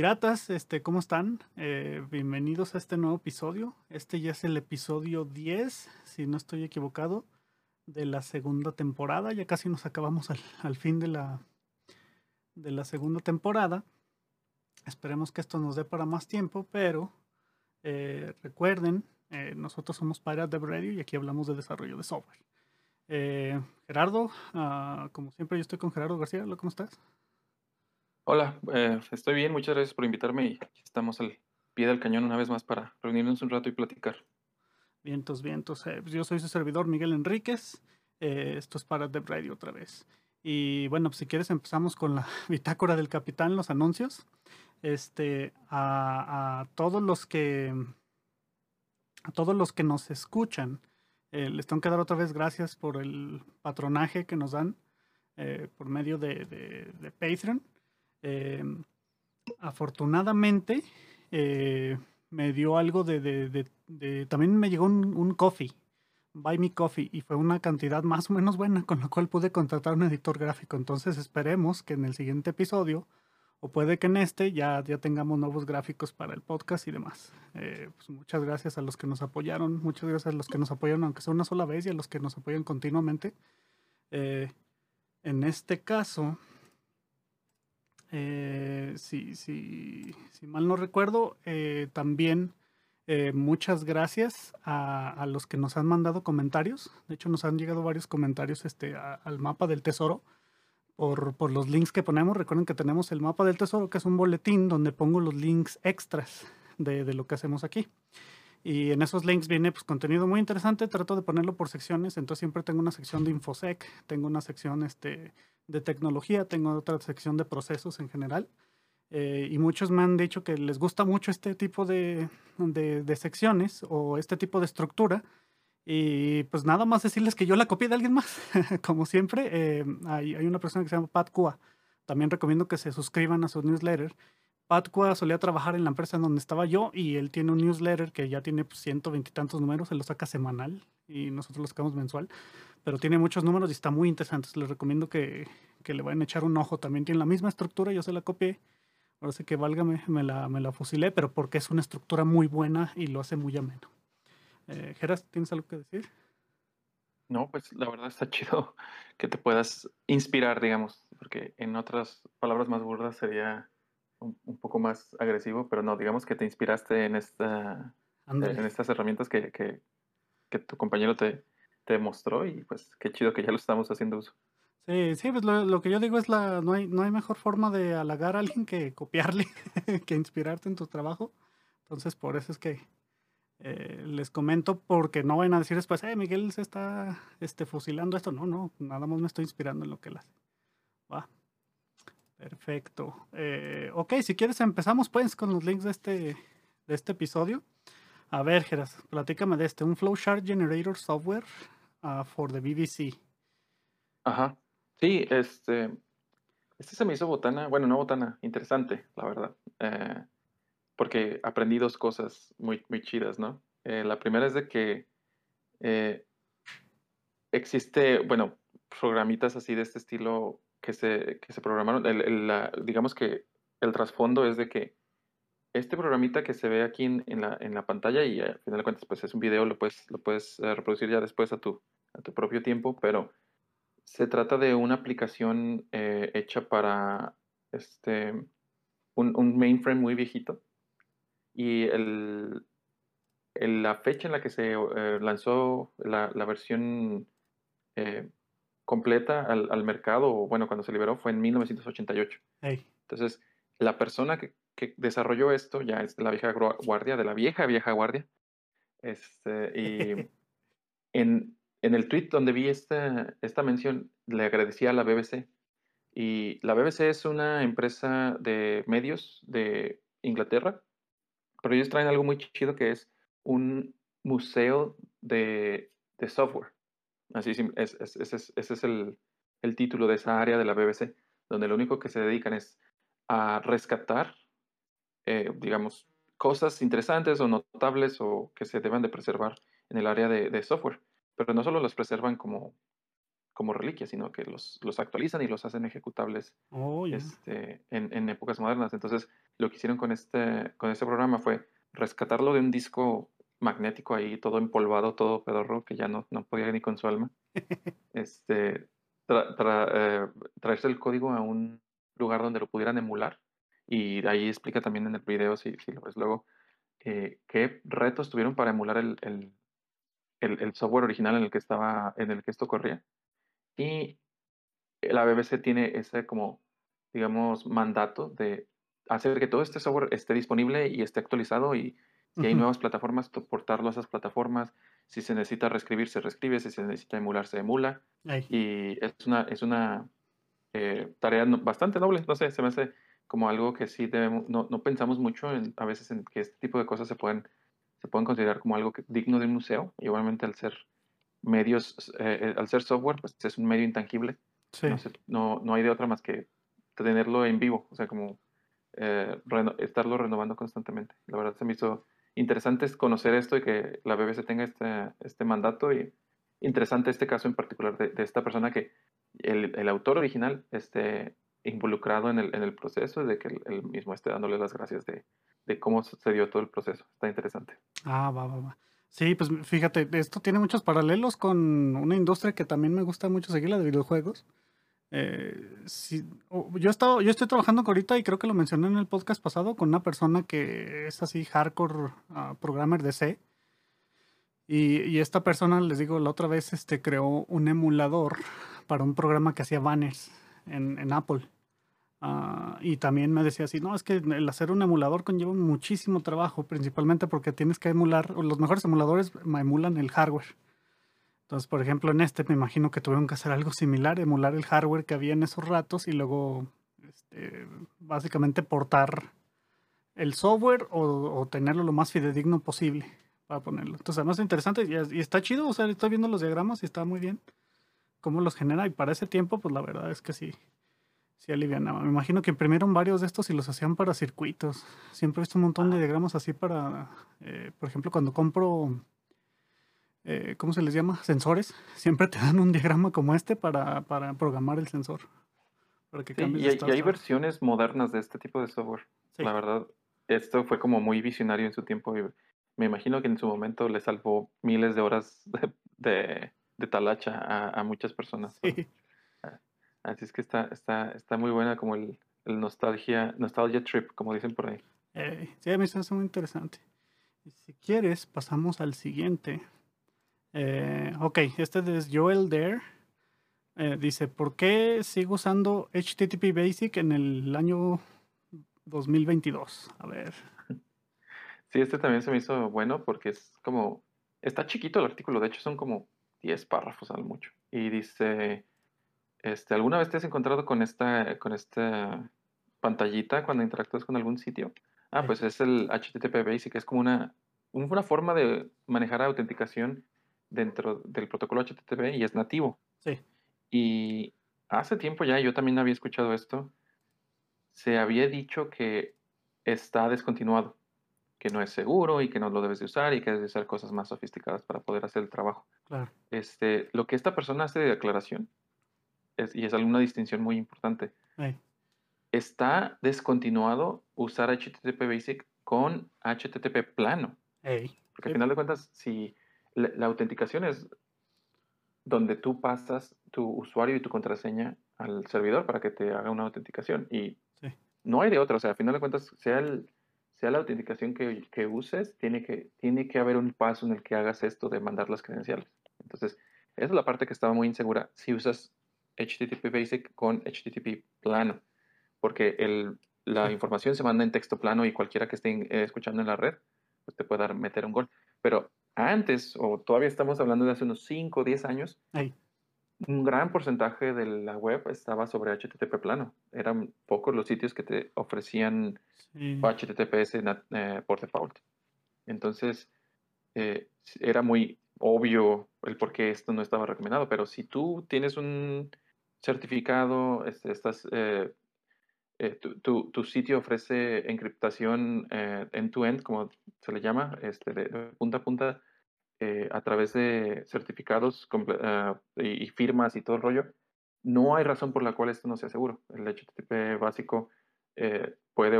Piratas, este, ¿cómo están? Eh, bienvenidos a este nuevo episodio. Este ya es el episodio 10, si no estoy equivocado, de la segunda temporada. Ya casi nos acabamos al, fin de la, de la segunda temporada. Esperemos que esto nos dé para más tiempo, pero eh, recuerden, eh, nosotros somos Pirates de Radio y aquí hablamos de desarrollo de software. Gerardo, ah, como siempre, yo estoy con Gerardo García. ¿Cómo estás? Hola, eh, estoy bien, muchas gracias por invitarme y estamos al pie del cañón una vez más para reunirnos un rato y platicar. Vientos, vientos. Eh, pues yo soy su servidor Miguel Enríquez. Eh, esto es para Dev Radio otra vez. Y bueno, pues si quieres empezamos con la bitácora del capitán, los anuncios. Este, a, todos los que a todos los que nos escuchan, les tengo que dar otra vez gracias por el patronaje que nos dan por medio de Patreon. Em, afortunadamente eh, me dio algo de, También me llegó un, coffee, Buy Me Coffee, y fue una cantidad más o menos buena con la cual pude contratar un editor gráfico. Entonces esperemos que en el siguiente episodio, o puede que en este, ya, ya tengamos nuevos gráficos para el podcast y demás. Eh, pues muchas gracias a los que nos apoyaron, muchas gracias a los que nos apoyaron, aunque sea una sola vez, y a los que nos apoyan continuamente. Eh, en este caso, eh, si, si, si, mal no recuerdo, eh, también eh, muchas gracias a, los que nos han mandado comentarios. De hecho, nos han llegado varios comentarios este, al mapa del tesoro por, por, los links que ponemos. Recuerden que tenemos el mapa del tesoro, que es un boletín donde pongo los links extras de, de lo que hacemos aquí. Y en esos links viene pues, contenido muy interesante. Trato de ponerlo por secciones. Entonces siempre tengo una sección de InfoSec, tengo una sección este, de tecnología, tengo otra sección de procesos en general. Eh, y muchos me han dicho que les gusta mucho este tipo de, de, secciones o este tipo de estructura. Y pues nada más decirles que yo la copié de alguien más. Como siempre, eh, hay, hay, una persona que se llama Pat Kua. También recomiendo que se suscriban a su newsletter. Pat Kua solía trabajar en la empresa en donde estaba yo y él tiene un newsletter que ya tiene pues, ciento veintitantos números, se lo saca semanal y nosotros lo sacamos mensual pero tiene muchos números y está muy interesante. Les recomiendo que, le vayan a echar un ojo. También tiene la misma estructura, yo se la copié. Ahora sé que válgame, me la, me la fusilé, pero porque es una estructura muy buena y lo hace muy ameno. Eh, Geras, ¿tienes algo que decir? No, pues la verdad está chido que te puedas inspirar, digamos, porque en otras palabras más burdas sería un, poco más agresivo, pero no, digamos que te inspiraste en, esta, en estas herramientas que, que tu compañero te, te mostró y pues qué chido que ya lo estamos haciendo uso. Sí, sí, pues lo, que yo digo es la, no hay, no hay mejor forma de halagar a alguien que copiarle, que inspirarte en tu trabajo. Entonces, por eso es que eh, les comento, porque no van a decir después, eh, Miguel se está este, fusilando esto. No, no, nada más me estoy inspirando en lo que él hace. Va. Perfecto. Eh, ok, si quieres empezamos pues con los links de este, de este episodio. A ver, Geras, platícame de este, un Flowchart Generator Software uh, for the BBC. Ajá. Sí, este, este se me hizo botana, bueno, no botana, interesante, la verdad. Eh, porque aprendí dos cosas muy, muy chidas, ¿no? Eh, la primera es de que eh, existe, bueno, programitas así de este estilo que se, que se programaron. digamos que el trasfondo es de que este programita que se ve aquí en, la, en la, pantalla y al final de cuentas pues es un video, lo puedes, lo puedes eh, reproducir ya después a tu, a tu propio tiempo, pero se trata de una aplicación eh, hecha para este, un, mainframe muy viejito y el, la fecha en la que se eh, lanzó la, la versión completa al, al, mercado, o bueno, cuando se liberó fue en 1988. Entonces, la persona que, que desarrolló esto ya es de la vieja guardia, de la vieja vieja guardia. Este, y en, en el tweet donde vi esta, esta mención, le agradecía a la BBC. Y la BBC es una empresa de medios de Inglaterra, pero ellos traen algo muy chido que es un museo de, de software. Así es, ese es el, el título de esa área de la BBC, donde lo único que se dedican es a rescatar eh, digamos, cosas interesantes o notables o que se deban de preservar en el área de, software. Pero no solo los preservan como, como reliquias, sino que los, los actualizan y los hacen ejecutables oh, este, en, épocas modernas. Entonces, lo que hicieron con este, con este programa fue rescatarlo de un disco magnético ahí, todo empolvado, todo pedorro, que ya no, no podía ni con su alma. este, eh, traerse el código a un lugar donde lo pudieran emular. Y ahí explica también en el video, si, si lo ves luego, eh, qué retos tuvieron para emular el, el, el, software original en el que estaba, en el que esto corría. Y la BBC tiene ese como, digamos, mandato de hacer que todo este software esté disponible y esté actualizado y si hay nuevas plataformas, portarlo a esas plataformas. Si se necesita reescribir, se reescribe. Si se necesita emular, se emula. Y es una, es una eh, tarea bastante noble. No sé, se me hace como algo que sí debemos, no, no pensamos mucho en, a veces en que este tipo de cosas se pueden, se pueden considerar como algo digno de un museo. Y obviamente al ser medios, eh, eh, al ser software, pues es un medio intangible. No, no, no, hay de otra más que tenerlo en vivo. O sea, como estarlo renovando constantemente. La verdad se me hizo interesante es conocer esto y que la BBC tenga este, este mandato y interesante este caso en particular de, esta persona que el, el, autor original esté involucrado en el, en el proceso de que él, mismo esté dándole las gracias de, de cómo sucedió todo el proceso. Está interesante. Ah, va, va, va. Sí, pues fíjate, esto tiene muchos paralelos con una industria que también me gusta mucho seguir, la de videojuegos. Eh, yo, he estado, yo estoy trabajando ahorita y creo que lo mencioné en el podcast pasado con una persona que es así hardcore uh, programmer de C. Y, y, esta persona, les digo, la otra vez este, creó un emulador para un programa que hacía banners en, en Apple. Uh, y también me decía así, no, es que el hacer un emulador conlleva muchísimo trabajo, principalmente porque tienes que emular, los mejores emuladores emulan el hardware. Entonces, por ejemplo, en este me imagino que tuvieron que hacer algo similar, emular el hardware que había en esos ratos y luego este, básicamente portar el software o, tenerlo lo más fidedigno posible para ponerlo. Entonces, además es interesante y, está chido, o sea, estoy viendo los diagramas y está muy bien cómo los genera y para ese tiempo, pues la verdad es que sí, sí alivianaba. Me imagino que imprimieron varios de estos y los hacían para circuitos. Siempre he visto un montón de diagramas así para, eh, por ejemplo, cuando compro eh, ¿cómo se les llama? Sensores. Siempre te dan un diagrama como este para, para programar el sensor. Para que y, hay, versiones modernas de este tipo de software. La verdad, esto fue como muy visionario en su tiempo. Y me imagino que en su momento le salvó miles de horas de, de, talacha a, a, muchas personas. Ah, así es que está, está, está muy buena como el, el nostalgia, nostalgia trip, como dicen por ahí. sí, a mí me hace muy interesante. Y si quieres, pasamos al siguiente. Eh, ok, este es Joel Dare. Eh, dice, ¿por qué sigo usando HTTP Basic en el año 2022? A ver. Sí, este también se me hizo bueno porque es como, está chiquito el artículo, de hecho son como 10 párrafos al mucho. Y dice, este, ¿alguna vez te has encontrado con esta, con esta pantallita cuando interactúas con algún sitio? Ah, pues es el HTTP Basic, es como una, una forma de manejar autenticación dentro del protocolo HTTP y es nativo. Sí. Y hace tiempo ya, yo también había escuchado esto, se había dicho que está descontinuado, que no es seguro y que no lo debes de usar y que debes de usar cosas más sofisticadas para poder hacer el trabajo. Claro. Este, lo que esta persona hace de declaración, es, y es alguna distinción muy importante, está descontinuado usar HTTP Basic con HTTP plano. Porque al final de cuentas, si la, autenticación es donde tú pasas tu usuario y tu contraseña al servidor para que te haga una autenticación. Y no hay de otra. O sea, al final de cuentas, sea, el, sea la autenticación que, que, uses, tiene que, tiene que haber un paso en el que hagas esto de mandar las credenciales. Entonces, esa es la parte que estaba muy insegura. Si usas HTTP Basic con HTTP plano, porque el, la información se manda en texto plano y cualquiera que esté eh, escuchando en la red, pues te puede dar, meter un gol. Pero antes, o todavía estamos hablando de hace unos 5 o 10 años, un gran porcentaje de la web estaba sobre HTTP plano. Eran pocos los sitios que te ofrecían HTTPS eh, por default. Entonces, eh, era muy obvio el por qué esto no estaba recomendado, pero si tú tienes un certificado, este, estás, eh, tu, tu, sitio ofrece encriptación end-to-end, como se le llama, este, de punta a punta, eh, a través de certificados ah, y, firmas y todo el rollo, no hay razón por la cual esto no sea seguro. El HTTP básico eh, puede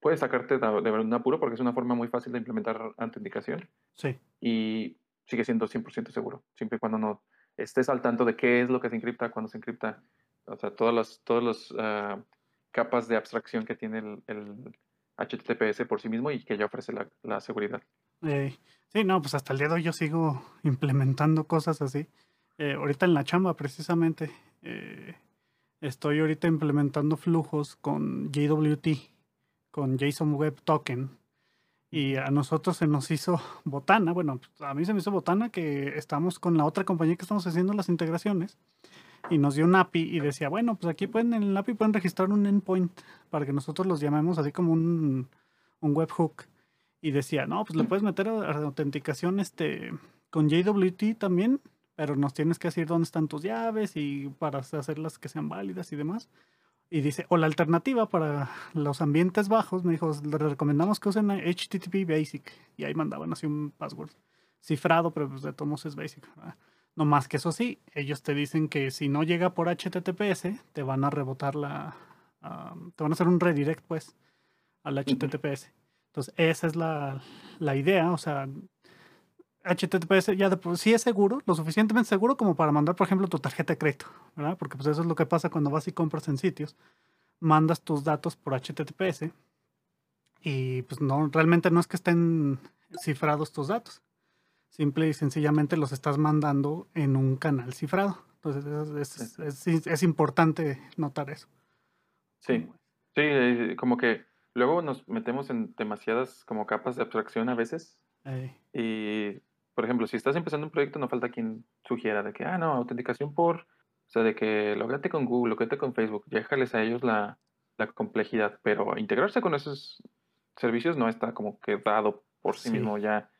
puede sacarte de, de un apuro porque es una forma muy fácil de implementar autenticación. Sí. Y sigue siendo 100% seguro, siempre y cuando no estés al tanto de qué es lo que se encripta, cuando se encripta, o sea, todas las todos los, ah, capas de abstracción que tiene el, HTTPS por sí mismo y que ya ofrece la, seguridad. sí, no, pues hasta el día de hoy yo sigo implementando cosas así. Eh, ahorita en la chamba, precisamente, eh, estoy ahorita implementando flujos con JWT, con JSON Web Token. Y a nosotros se nos hizo botana, bueno, a mí se me hizo botana que estamos con la otra compañía que estamos haciendo las integraciones y nos dio un API y decía, bueno, pues aquí pueden, en el API pueden registrar un endpoint para que nosotros los llamemos así como un, un webhook. Y decía, no, pues le puedes meter a, autenticación este, con JWT también, pero nos tienes que decir dónde están tus llaves y para hacerlas que sean válidas y demás. Y dice, o la alternativa para los ambientes bajos, me dijo, le recomendamos que usen HTTP Basic. Y ahí mandaban así un password cifrado, pero pues de todos es Basic. No más que eso sí, ellos te dicen que si no llega por HTTPS, te van a rebotar la. te van a hacer un redirect, pues, al HTTPS. Entonces, esa es la, idea. O sea, HTTPS ya de sí es seguro, lo suficientemente seguro como para mandar, por ejemplo, tu tarjeta de crédito, ¿verdad? Porque pues eso es lo que pasa cuando vas y compras en sitios. Mandas tus datos por HTTPS y pues no, realmente no es que estén cifrados tus datos. Simple y sencillamente los estás mandando en un canal cifrado. Entonces es, importante notar eso. Sí, sí, eh, como que luego nos metemos en demasiadas como capas de abstracción a veces. Y, por ejemplo, si estás empezando un proyecto, no falta quien sugiera de que, ah, no, autenticación por, o sea, de que logate con Google, logate con Facebook, déjales a ellos la, la complejidad, pero integrarse con esos servicios no está como que dado por sí mismo ya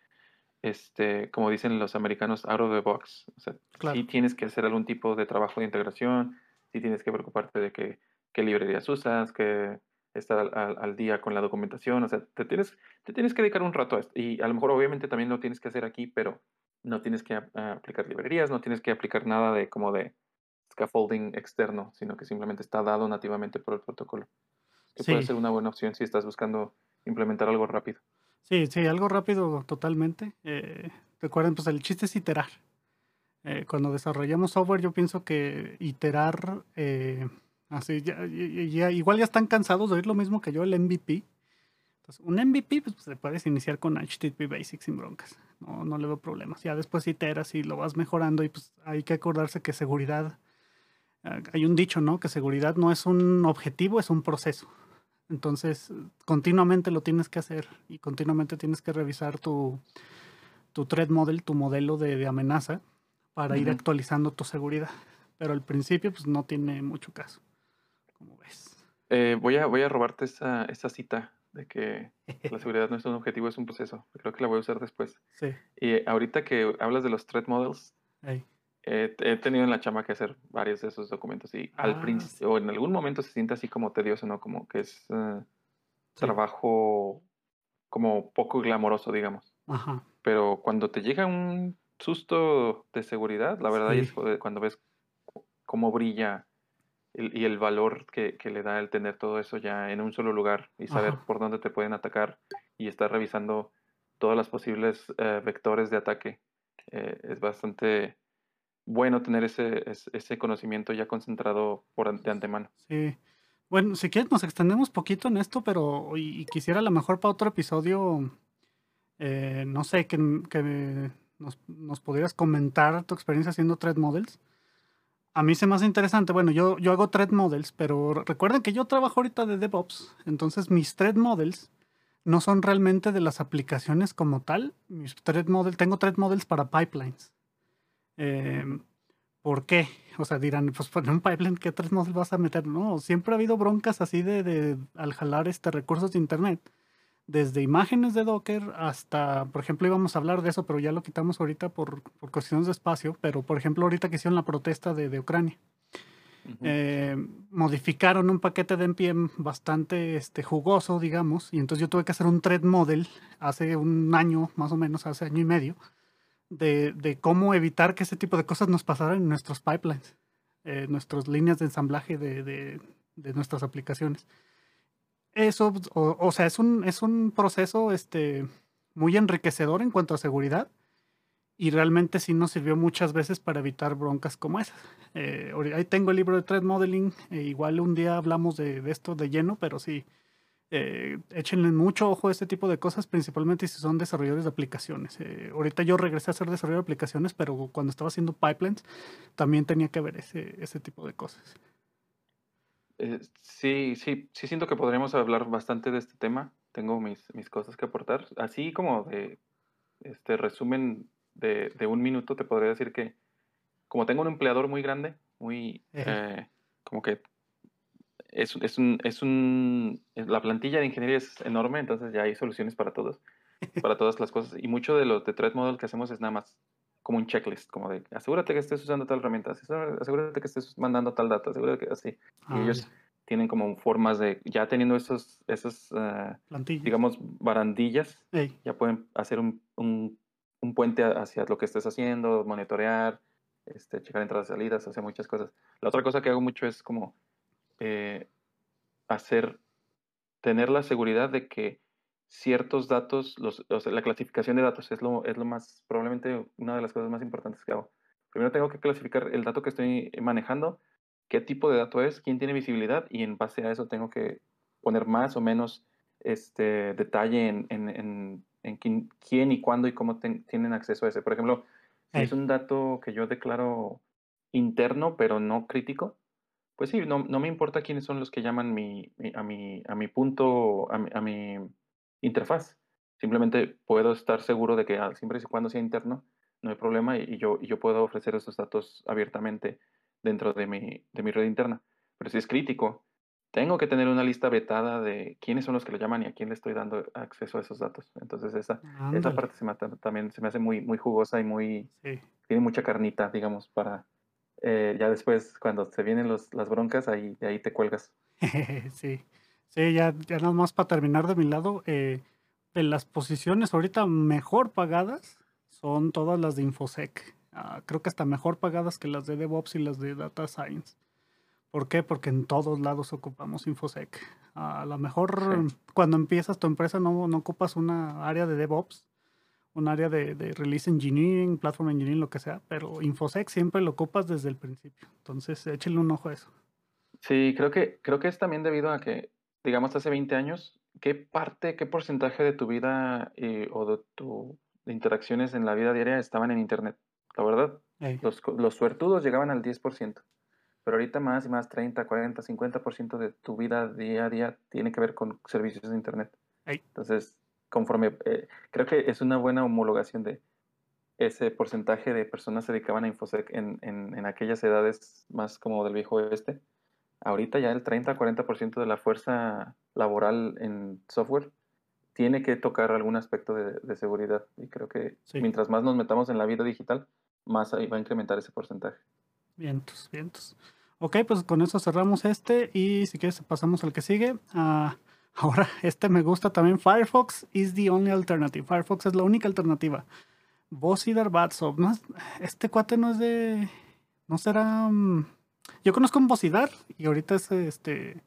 este, como dicen los americanos, out of the box. O sea, sí tienes que hacer algún tipo de trabajo de integración, sí tienes que preocuparte de que, qué librerías usas, que estar al, día con la documentación, o sea, te tienes, te tienes que dedicar un rato a esto. Y a lo mejor obviamente también lo tienes que hacer aquí, pero no tienes que aplicar librerías, no tienes que aplicar nada de como de scaffolding externo, sino que simplemente está dado nativamente por el protocolo. Que puede ser una buena opción si estás buscando implementar algo rápido. Sí, sí, algo rápido totalmente. Eh, recuerden, pues el chiste es iterar. Eh, cuando desarrollamos software, yo pienso que iterar, eh, así, ya, igual ya están cansados de oír lo mismo que yo, el MVP. Entonces, un MVP, pues se puedes iniciar con HTTP Basics sin broncas. No, no le veo problemas. Ya después iteras y lo vas mejorando y pues hay que acordarse que seguridad, hay un dicho, ¿no? Que seguridad no es un objetivo, es un proceso. Entonces, continuamente lo tienes que hacer y continuamente tienes que revisar tu, tu threat model, tu modelo de, amenaza, para ir actualizando tu seguridad. Pero al principio, pues no tiene mucho caso, como ves. Eh, voy, a, voy a robarte esa, esa cita de que la seguridad no es un objetivo, es un proceso. Creo que la voy a usar después. Sí. Y ahorita que hablas de los threat models, he tenido en la chama que hacer varios de esos documentos y al ah, principio, o en algún momento se siente así como tedioso, ¿no? Como que es eh, trabajo como poco glamoroso, digamos. Ajá. Pero cuando te llega un susto de seguridad, la verdad es cuando ves cómo brilla y el valor que, le da el tener todo eso ya en un solo lugar y saber por dónde te pueden atacar y estar revisando todas las posibles eh, vectores de ataque. Eh, es bastante bueno tener ese, ese conocimiento ya concentrado por de antemano. Sí. Bueno, si quieres nos extendemos poquito en esto, pero y, quisiera a lo mejor para otro episodio, eh, no sé, que, que nos, nos, pudieras comentar tu experiencia haciendo thread models. A mí se me hace interesante, bueno, yo, yo hago thread models, pero recuerden que yo trabajo ahorita de DevOps, entonces mis thread models no son realmente de las aplicaciones como tal. Mis thread model, tengo thread models para pipelines. Em, ¿Por qué? O sea, dirán, pues poner un pipeline, ¿qué tres mods vas a meter? No, siempre ha habido broncas así de, de, al jalar este recursos de internet. Desde imágenes de Docker hasta, por ejemplo, íbamos a hablar de eso, pero ya lo quitamos ahorita por, por cuestiones de espacio. Pero, por ejemplo, ahorita que hicieron la protesta de, de Ucrania, eh, modificaron un paquete de NPM bastante este, jugoso, digamos, y entonces yo tuve que hacer un thread model hace un año, más o menos, hace año y medio, de, cómo evitar que ese tipo de cosas nos pasaran en nuestros pipelines, eh, nuestras líneas de ensamblaje de, nuestras aplicaciones. Eso, o, sea, es un, es un proceso este, muy enriquecedor en cuanto a seguridad y realmente sí nos sirvió muchas veces para evitar broncas como esas. Eh, ahí tengo el libro de Threat Modeling, e igual un día hablamos de, esto de lleno, pero sí, eh, échenle mucho ojo a este tipo de cosas, principalmente si son desarrolladores de aplicaciones. Eh, ahorita yo regresé a ser desarrollador de aplicaciones, pero cuando estaba haciendo pipelines también tenía que ver ese, ese tipo de cosas. Eh, sí, sí, sí siento que podríamos hablar bastante de este tema. Tengo mis, mis cosas que aportar. Así como de este resumen de, de, un minuto, te podría decir que como tengo un empleador muy grande, muy eh, como que es, es, un, es un, la plantilla de ingeniería es enorme, entonces ya hay soluciones para todos, para todas las cosas. Y mucho de lo de Threat Model que hacemos es nada más como un checklist, como de asegúrate que estés usando tal herramienta, asegúrate que estés mandando tal dato, asegúrate que así. y ah, ellos tienen como formas de, ya teniendo esos, esos uh, digamos, barandillas, ya pueden hacer un, un, un, puente hacia lo que estés haciendo, monitorear, este, checar entradas y salidas, hacer muchas cosas. La otra cosa que hago mucho es como eh, hacer, tener la seguridad de que ciertos datos, los, la clasificación de datos es lo, es lo más, probablemente una de las cosas más importantes que hago. Primero tengo que clasificar el dato que estoy manejando, qué tipo de dato es, quién tiene visibilidad y en base a eso tengo que poner más o menos este detalle en, en, en, quién, y cuándo y cómo tienen acceso a ese. Por ejemplo, si es un dato que yo declaro interno pero no crítico, pues sí, no, no me importa quiénes son los que llaman mi, a, mi, a mi punto, a a mi interfaz. Simplemente puedo estar seguro de que ah, siempre y cuando sea interno, no hay problema y, yo, yo puedo ofrecer esos datos abiertamente dentro de mi, de mi red interna. Pero si es crítico, tengo que tener una lista vetada de quiénes son los que lo llaman y a quién le estoy dando acceso a esos datos. Entonces esa, esa parte se me, también se me hace muy, muy jugosa y muy... Tiene mucha carnita, digamos, para... Eh, ya después, cuando se vienen los, las broncas, ahí, ahí te cuelgas. sí. Sí, ya, ya nada más para terminar de mi lado, eh, de las posiciones ahorita mejor pagadas son todas las de Infosec. Ah, creo que hasta mejor pagadas que las de DevOps y las de Data Science. ¿Por qué? Porque en todos lados ocupamos Infosec. a lo mejor cuando empiezas tu empresa no, no, ocupas una área de DevOps, un área de, de, Release Engineering, Platform Engineering, lo que sea, pero Infosec siempre lo ocupas desde el principio. Entonces, échenle un ojo a eso. Sí, creo que, creo que es también debido a que digamos, hace 20 años, ¿qué parte, qué porcentaje de tu vida eh, o de tus interacciones en la vida diaria estaban en Internet? La verdad, los, los, suertudos llegaban al 10%, pero ahorita más y más, 30, 40, 50% de tu vida día a día tiene que ver con servicios de Internet. Entonces, conforme, eh, creo que es una buena homologación de ese porcentaje de personas se dedicaban a InfoSec en, en, en aquellas edades más como del viejo oeste ahorita ya el 30-40% de la fuerza laboral en software tiene que tocar algún aspecto de, seguridad. Y creo que mientras más nos metamos en la vida digital, más ahí va a incrementar ese porcentaje. Vientos, vientos. Ok, pues con eso cerramos este y si quieres pasamos al que sigue. Ah, ahora, este me gusta también. Firefox is the only alternative. Firefox es la única alternativa. Bosidar Batsov. ¿no? Este cuate no es de... ¿No será... Mm, yo conozco un Bosidar y ahorita es este.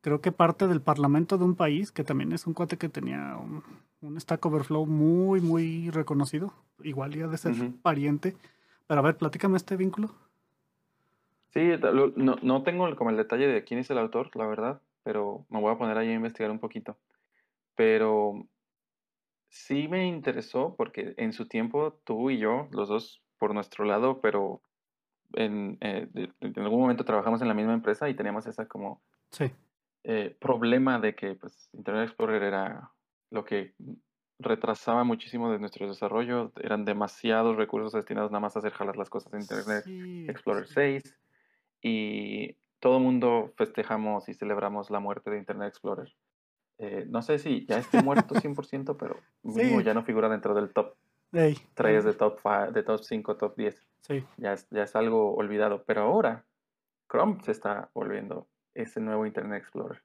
Creo que parte del parlamento de un país que también es un cuate que tenía un, Stack Overflow muy, muy reconocido. Igual ya de ser pariente. Pero a ver, platícame este vínculo. Sí, no, no tengo como el detalle de quién es el autor, la verdad, pero me voy a poner ahí a investigar un poquito. Pero sí me interesó porque en su tiempo tú y yo, los dos por nuestro lado, pero en, eh, en, algún momento trabajamos en la misma empresa y teníamos esa como eh, problema de que pues, Internet Explorer era lo que retrasaba muchísimo de nuestro desarrollo, eran demasiados recursos destinados nada más a hacer jalar las cosas de Internet Explorer 6 y todo mundo festejamos y celebramos la muerte de Internet Explorer. Eh, no sé si ya esté muerto 100%, pero mínimo ya no figura dentro del top Hey, de top 5, de top 5, top 10. Sí. Ya es, ya es algo olvidado. Pero ahora, Chrome se está volviendo ese nuevo Internet Explorer.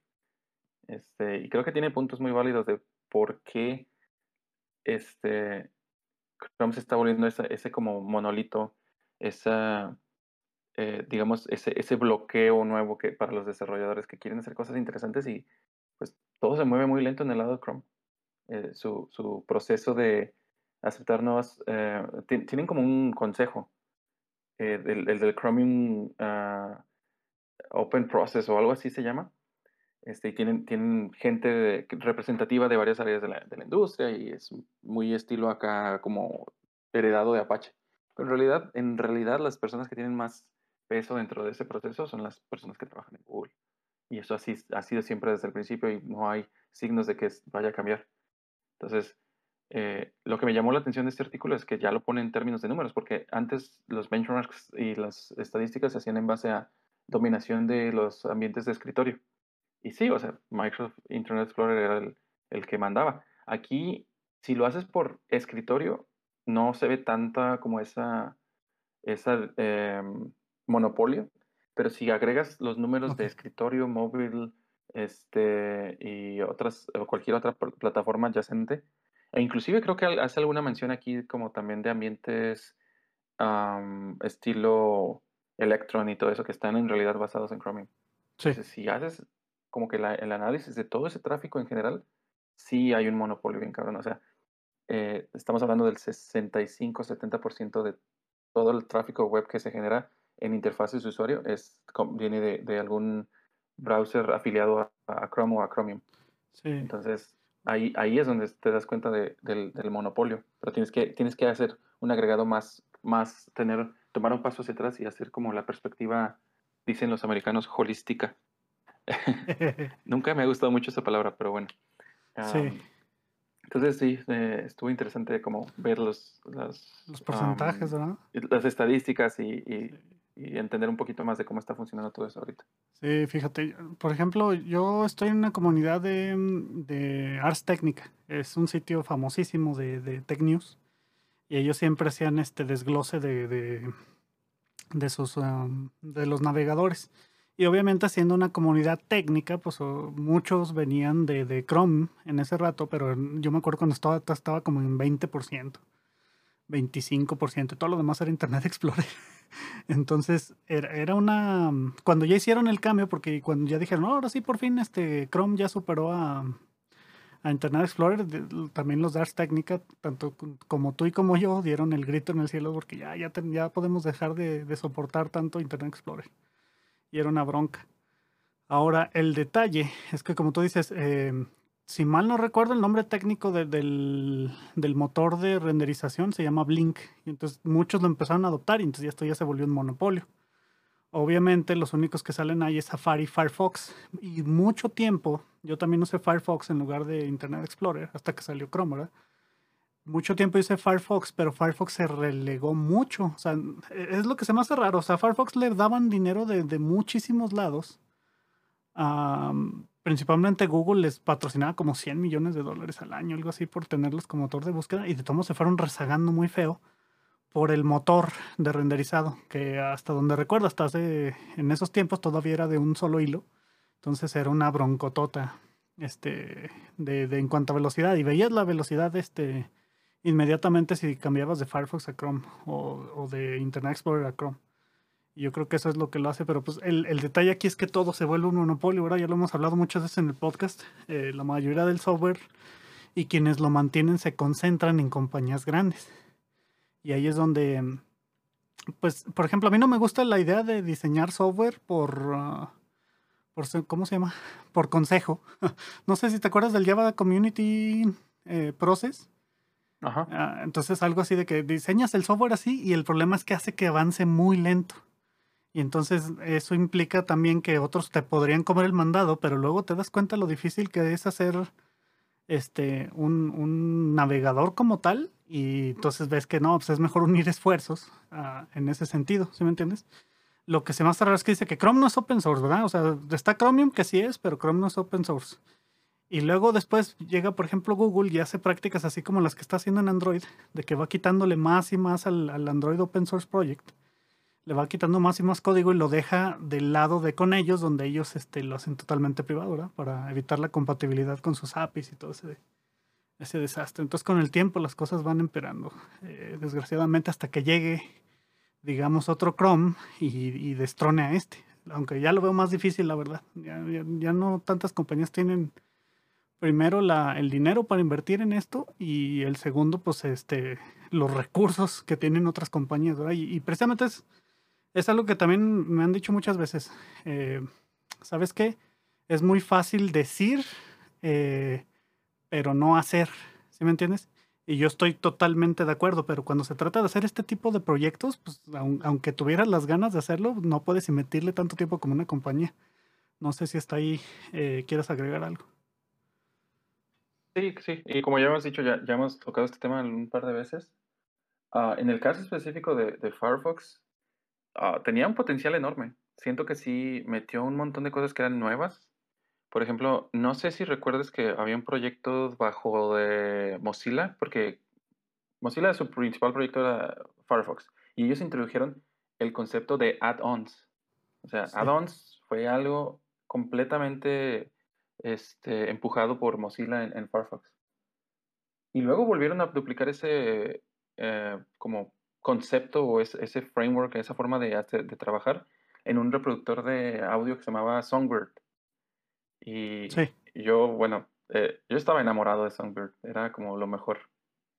Este, y creo que tiene puntos muy válidos de por qué este, Chrome se está volviendo ese, ese como monolito, esa, eh, digamos, ese, ese bloqueo nuevo que para los desarrolladores que quieren hacer cosas interesantes y pues todo se mueve muy lento en el lado de Chrome. Eh, su, su, proceso de aceptar nuevas, eh, tienen como un consejo, eh, el, del Chromium ah, Open Process o algo así se llama. Este, y tienen, tienen gente representativa de varias áreas de la, de la, industria y es muy estilo acá como heredado de Apache. Pero en realidad, en realidad las personas que tienen más peso dentro de ese proceso son las personas que trabajan en Google. Y eso así ha sido siempre desde el principio y no hay signos de que vaya a cambiar. Entonces, eh, lo que me llamó la atención de este artículo es que ya lo pone en términos de números, porque antes los benchmarks y las estadísticas se hacían en base a dominación de los ambientes de escritorio. Y sí, o sea, Microsoft Internet Explorer era el, que mandaba. Aquí, si lo haces por escritorio, no se ve tanta como esa, esa em, monopolio, pero si agregas los números de escritorio, móvil, este, y otras, o cualquier otra plataforma adyacente, e inclusive creo que hace alguna mención aquí como también de ambientes estilo Electron y todo eso que están en realidad basados en Chromium. Sí. si haces como que el análisis de todo ese tráfico en general, sí hay un monopolio bien cabrón. O sea, eh, estamos hablando del 65-70% de todo el tráfico web que se genera en interfaces de usuario es, viene de, de algún browser afiliado a, Chrome o a Chromium. Sí. Entonces, ahí, ahí es donde te das cuenta de, del, del, monopolio. Pero tienes que, tienes que hacer un agregado más, más, tener, tomar un paso hacia atrás y hacer como la perspectiva, dicen los americanos, holística. Nunca me ha gustado mucho esa palabra, pero bueno. sí. Entonces sí, eh, estuvo interesante como ver los, los, los porcentajes, ¿verdad? Las estadísticas y, y, entender un poquito más de cómo está funcionando todo eso ahorita. Sí, fíjate, por ejemplo, yo estoy en una comunidad de, de Ars Técnica, es un sitio famosísimo de, de Tech News, y ellos siempre hacían este desglose de, de, de sus, de los navegadores. Y obviamente siendo una comunidad técnica, pues muchos venían de, de, Chrome en ese rato, pero yo me acuerdo cuando estaba, estaba como en 20%, 25%, todo lo demás era Internet Explorer. Entonces era, una... Cuando ya hicieron el cambio, porque cuando ya dijeron, ahora sí, por fin este Chrome ya superó a, a Internet Explorer, también los Dars Técnica, tanto como tú y como yo, dieron el grito en el cielo porque ya, ya, ya podemos dejar de, de soportar tanto Internet Explorer y era una bronca. Ahora, el detalle es que, como tú dices, eh, si mal no recuerdo, el nombre técnico del, motor de renderización se llama Blink. Y entonces muchos lo empezaron a adoptar y entonces esto ya se volvió un monopolio. Obviamente los únicos que salen ahí es Safari y Firefox. Y mucho tiempo, yo también usé Firefox en lugar de Internet Explorer, hasta que salió Chrome, ¿verdad? mucho tiempo hice Firefox, pero Firefox se relegó mucho. O sea, es lo que se me hace raro. O sea, Firefox le daban dinero de, muchísimos lados. Principalmente Google les patrocinaba como 100 millones de dólares al año, algo así, por tenerlos como motor de búsqueda. Y de todos se fueron rezagando muy feo por el motor de renderizado, que hasta donde recuerdo, hasta hace, en esos tiempos todavía era de un solo hilo. Entonces era una broncotota este, de, de en cuanto a velocidad. Y veías la velocidad este, inmediatamente si cambiabas de Firefox a Chrome o, de Internet Explorer a Chrome. Y yo creo que eso es lo que lo hace, pero pues el, detalle aquí es que todo se vuelve un monopolio, ¿verdad? Ya lo hemos hablado muchas veces en el podcast. Eh, la mayoría del software y quienes lo mantienen se concentran en compañías grandes. Y ahí es donde, pues, por ejemplo, a mí no me gusta la idea de diseñar software por, ah, por ¿cómo se llama? Por consejo. no sé si te acuerdas del Java Community eh, Process Ajá. Ah, entonces algo así de que diseñas el software así y el problema es que hace que avance muy lento. Y entonces eso implica también que otros te podrían comer el mandado, pero luego te das cuenta lo difícil que es hacer este un, un navegador como tal y entonces ves que no, pues es mejor unir esfuerzos ah, en ese sentido, ¿sí me entiendes? Lo que se me hace raro es que dice que Chrome no es open source, ¿verdad? O sea, está Chromium que sí es, pero Chrome no es open source. Y luego después llega, por ejemplo, Google y hace prácticas así como las que está haciendo en Android, de que va quitándole más y más al, Android Open Source Project. Le va quitando más y más código y lo deja del lado de con ellos, donde ellos este, lo hacen totalmente privado, ¿verdad? Para evitar la compatibilidad con sus APIs y todo ese, desastre. Entonces con el tiempo las cosas van emperando, eh, desgraciadamente hasta que llegue, digamos, otro Chrome y, y, destrone a este. Aunque ya lo veo más difícil, la verdad. ya, no tantas compañías tienen primero el dinero para invertir en esto y el segundo, pues, este, los recursos que tienen otras compañías, ¿verdad? Y, precisamente es, es, algo que también me han dicho muchas veces. Eh, ¿Sabes qué? Es muy fácil decir, eh, pero no hacer, ¿sí me entiendes? Y yo estoy totalmente de acuerdo, pero cuando se trata de hacer este tipo de proyectos, pues aunque tuvieras las ganas de hacerlo, no puedes invertirle tanto tiempo como una compañía. No sé si está ahí, eh, quieres agregar algo. Sí, sí, y como ya hemos dicho, ya, ya hemos tocado este tema un par de veces. Ah, en el caso específico de, de Firefox, ah, tenía un potencial enorme. Siento que sí metió un montón de cosas que eran nuevas. Por ejemplo, no sé si recuerdas que había un proyecto bajo de Mozilla, porque Mozilla su principal proyecto era Firefox, y ellos introdujeron el concepto de add-ons. O sea, add-ons fue algo completamente este, empujado por Mozilla en, Firefox. Y luego volvieron a duplicar ese eh, como concepto o ese, framework, esa forma de, de, trabajar en un reproductor de audio que se llamaba Songbird. Y yo, bueno, eh, yo estaba enamorado de Songbird, era como lo mejor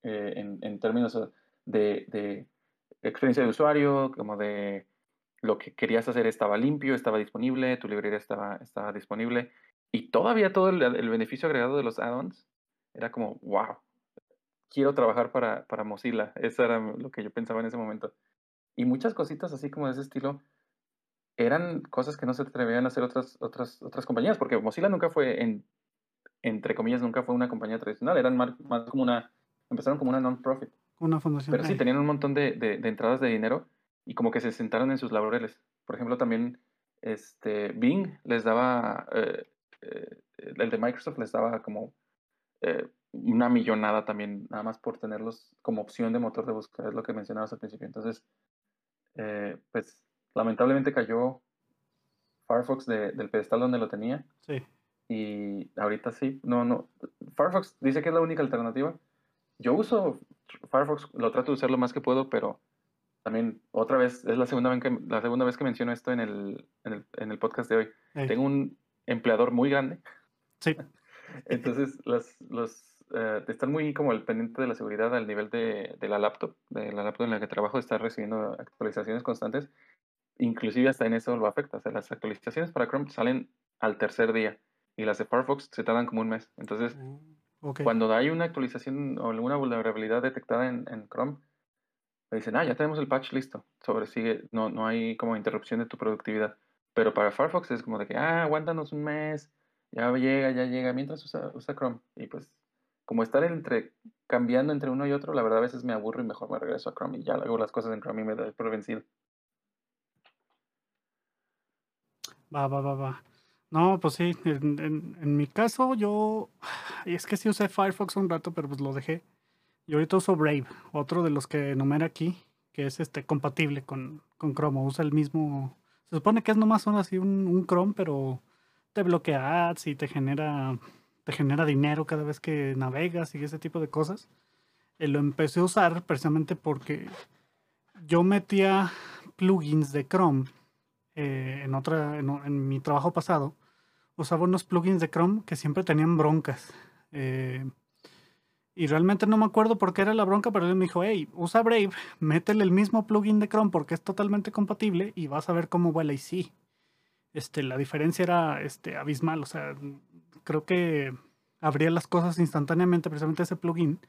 eh, en, en, términos de, de, experiencia de usuario, como de lo que querías hacer estaba limpio, estaba disponible, tu librería estaba, estaba disponible. Y todavía todo el, beneficio agregado de los add-ons era como, wow, quiero trabajar para, para Mozilla. Eso era lo que yo pensaba en ese momento. Y muchas cositas así como de ese estilo eran cosas que no se atrevían a hacer otras, otras, otras compañías, porque Mozilla nunca fue, en, entre comillas, nunca fue una compañía tradicional, eran más, como una, empezaron como una non-profit. Una fundación. Pero sí, tenían un montón de, de, de entradas de dinero y como que se sentaron en sus laureles. Por ejemplo, también este, Bing les daba, eh, eh, el de Microsoft les daba como eh, una millonada también, nada más por tenerlos como opción de motor de búsqueda, es lo que mencionabas al principio. Entonces, pues lamentablemente cayó Firefox del pedestal donde lo tenía. Sí. Y ahorita sí, no, no. Firefox dice que es la única alternativa. Yo uso Firefox, lo trato de usar lo más que puedo, pero también otra vez, es la segunda vez que, la segunda vez que menciono esto en el, en el, en el podcast de hoy. Tengo un empleador muy grande. Sí. Entonces, los, los, eh, están muy como el pendiente de la seguridad al nivel de, de, la laptop, de la laptop en la que trabajo, está recibiendo actualizaciones constantes. Inclusive hasta en eso lo afecta. O sea, las actualizaciones para Chrome salen al tercer día y las de Firefox se tardan como un mes. Entonces, mm, cuando hay una actualización o alguna vulnerabilidad detectada en, en Chrome, me dicen, ah, ya tenemos el patch listo, sobre sigue, no, no hay como interrupción de tu productividad. Pero para Firefox es como de que, ah, aguántanos un mes, ya llega, ya llega, mientras usa, usa Chrome. Y pues, como estar entre, cambiando entre uno y otro, la verdad a veces me aburro y mejor me regreso a Chrome y ya hago las cosas en Chrome y me doy por vencido. Va, va, va, va. No, pues sí, en, en, mi caso yo, es que sí usé Firefox un rato, pero pues lo dejé. Y ahorita uso Brave, otro de los que enumera aquí, que es este compatible con, con Chrome. Usa el mismo. Se supone que es nomás son así un, un Chrome, pero te bloquea ads y te genera, te genera dinero cada vez que navegas y ese tipo de cosas. Eh, lo empecé a usar precisamente porque yo metía plugins de Chrome eh, en, otra, en, mi trabajo pasado. Usaba unos plugins de Chrome que siempre tenían broncas. Eh, y realmente no me acuerdo por qué era la bronca, pero él me dijo, hey, usa Brave, métele el mismo plugin de Chrome porque es totalmente compatible y vas a ver cómo vuela. Y sí, este, la diferencia era este, abismal. O sea, creo que abría las cosas instantáneamente precisamente ese plugin.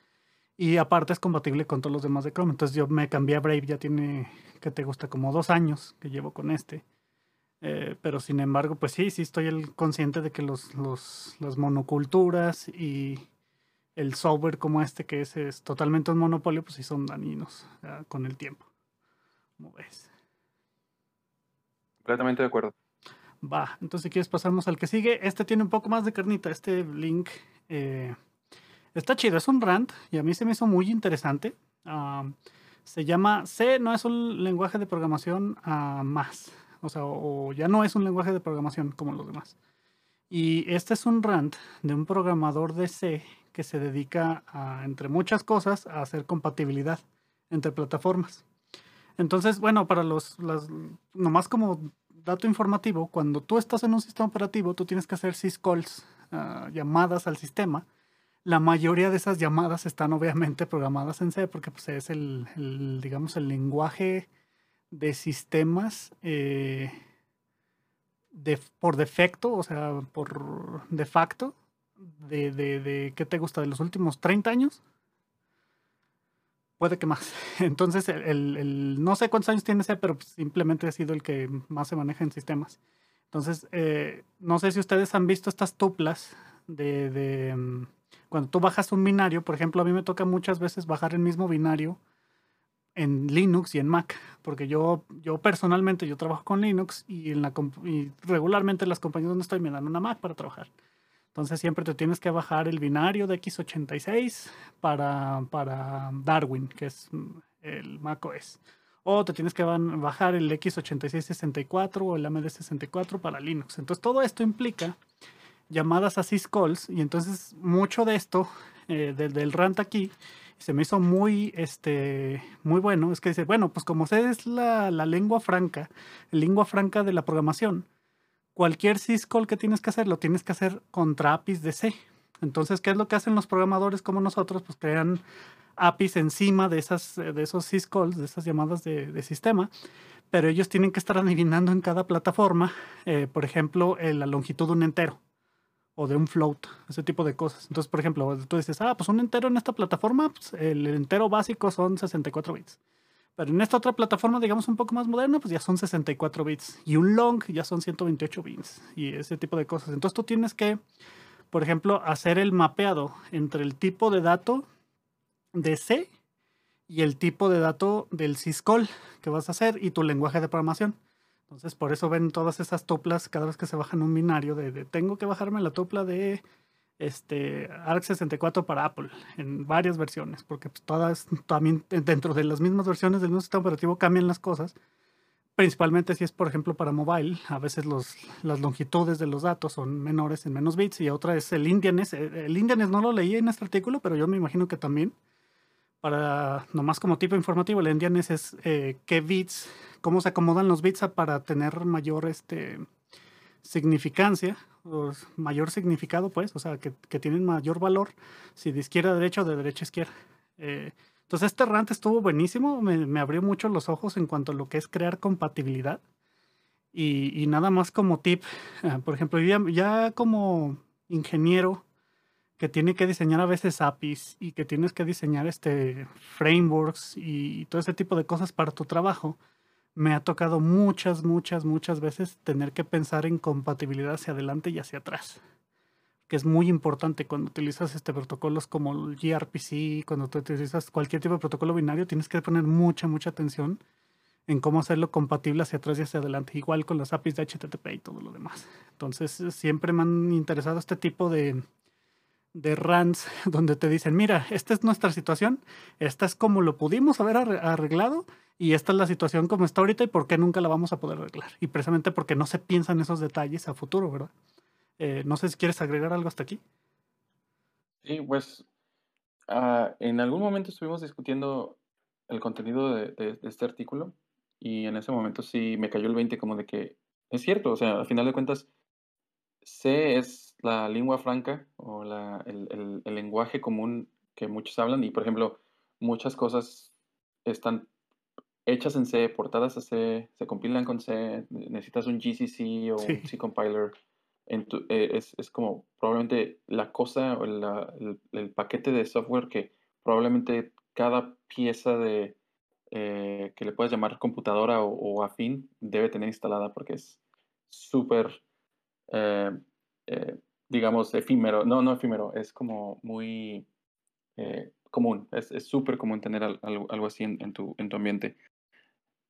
Y aparte es compatible con todos los demás de Chrome. Entonces yo me cambié a Brave, ya tiene, que te gusta? Como dos años que llevo con este. Eh, pero sin embargo, pues sí, sí estoy el consciente de que los, los, las monoculturas y el software como este, que es, totalmente un monopolio, pues sí son dañinos con el tiempo. ¿Cómo ves? Completamente de acuerdo. Va, entonces si quieres pasarnos al que sigue, este tiene un poco más de carnita, este link eh, está chido, es un rant y a mí se me hizo muy interesante. se llama C, no es un lenguaje de programación más, o sea, o ya no es un lenguaje de programación como los demás. Y este es un rant de un programador de C que se dedica a, entre muchas cosas, a hacer compatibilidad entre plataformas. Entonces, bueno, para los, las, nomás como dato informativo, cuando tú estás en un sistema operativo, tú tienes que hacer syscalls ah, llamadas al sistema, la mayoría de esas llamadas están obviamente programadas en C porque pues, es el, digamos, el lenguaje de sistemas eh, de, por defecto, o sea, por de facto, de, de, de, ¿qué te gusta? De los últimos 30 años. Puede que más. Entonces, el, no sé cuántos años tiene C, pero simplemente ha sido el que más se maneja en sistemas. Entonces, eh, no sé si ustedes han visto estas tuplas de, mm, cuando tú bajas un binario, por ejemplo, a mí me toca muchas veces bajar el mismo binario en Linux y en Mac, porque yo, yo personalmente yo trabajo con Linux y, en la, y regularmente las compañías donde estoy me dan una Mac para trabajar. Entonces siempre te tienes que bajar el binario de x86 para, para Darwin, que es el Mac OS. O te tienes que bajar el x86-64 o el AMD64 para Linux. Entonces todo esto implica llamadas a syscalls y entonces mucho de esto eh, del, rant aquí se me hizo muy este muy bueno es que dice bueno pues como sé es la, lengua franca la lengua franca de la programación cualquier syscall que tienes que hacer lo tienes que hacer contra APIs de C entonces qué es lo que hacen los programadores como nosotros pues crean APIs encima de esas de esos syscalls de esas llamadas de, sistema pero ellos tienen que estar adivinando en cada plataforma eh, por ejemplo la longitud de un entero o de un float, ese tipo de cosas. Entonces, por ejemplo, tú dices, ah, pues un entero en esta plataforma, pues el entero básico son 64 bits. Pero en esta otra plataforma, digamos un poco más moderna, pues ya son 64 bits. Y un long ya son 128 bits. Y ese tipo de cosas. Entonces tú tienes que, por ejemplo, hacer el mapeado entre el tipo de dato de C y el tipo de dato del syscall que vas a hacer y tu lenguaje de programación. Entonces, por eso ven todas esas tuplas cada vez que se bajan un binario de, tengo que bajarme la tupla de este ARC64 para Apple en varias versiones, porque pues, todas también dentro de las mismas versiones del mismo sistema operativo cambian las cosas. Principalmente si es, por ejemplo, para mobile, a veces los, las longitudes de los datos son menores en menos bits y otra es el Indianes. El Indianes no lo leí en este artículo, pero yo me imagino que también para, nomás como tipo informativo, el Indianes es eh, qué bits, cómo se acomodan los bits para tener mayor este, significancia, o mayor significado, pues, o sea, que, tienen mayor valor, si de izquierda a derecha o de derecha a izquierda. Eh, entonces, este rant estuvo buenísimo, me, abrió mucho los ojos en cuanto a lo que es crear compatibilidad. Y, nada más como tip, por ejemplo, ya como ingeniero, que tiene que diseñar a veces APIs y que tienes que diseñar este frameworks y todo ese tipo de cosas para tu trabajo, me ha tocado muchas, muchas, muchas veces tener que pensar en compatibilidad hacia adelante y hacia atrás. Que es muy importante cuando utilizas este protocolos como el gRPC, cuando utilizas cualquier tipo de protocolo binario, tienes que poner mucha, mucha atención en cómo hacerlo compatible hacia atrás y hacia adelante, igual con las APIs de HTTP y todo lo demás. Entonces, siempre me han interesado este tipo de, de rants donde te dicen, mira, esta es nuestra situación, esta es como lo pudimos haber arreglado y esta es la situación como está ahorita y por qué nunca la vamos a poder arreglar. Y precisamente porque no se piensan esos detalles a futuro, ¿verdad? Eh, no sé si quieres agregar algo hasta aquí. Sí, pues ah, en algún momento estuvimos discutiendo el contenido de, este artículo y en ese momento sí me cayó el 20 como de que es cierto, o sea, al final de cuentas, C es la lengua franca o la, el, el, lenguaje común que muchos hablan y, por ejemplo, muchas cosas están hechas en C, portadas a C, se compilan con C, necesitas un GCC o un C compiler. En eh, es, es, como probablemente la cosa o el, el, paquete de software que probablemente cada pieza de eh, que le puedes llamar computadora o, afín debe tener instalada porque es súper eh, digamos, efímero. No, no efímero, es como muy común. Es súper común tener algo, así en, tu, en tu ambiente.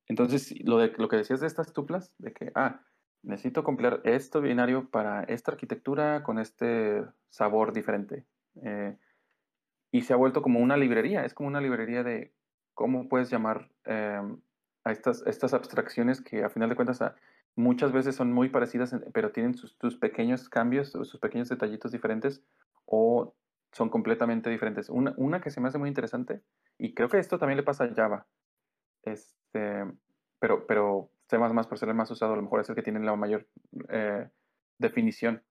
Entonces, lo, de, lo que decías de estas tuplas, de que, ah, necesito compilar este binario para esta arquitectura con este sabor diferente. Eh, y se ha vuelto como una librería, es como una librería de cómo puedes llamar em, a estas, estas abstracciones que a final de cuentas muchas veces son muy parecidas, pero tienen sus, pequeños cambios, sus pequeños detallitos diferentes o son completamente diferentes. Una, una, que se me hace muy interesante, y creo que esto también le pasa a Java, este, pero, pero C++ por ser el más usado, a lo mejor es el que tiene la mayor eh, definición.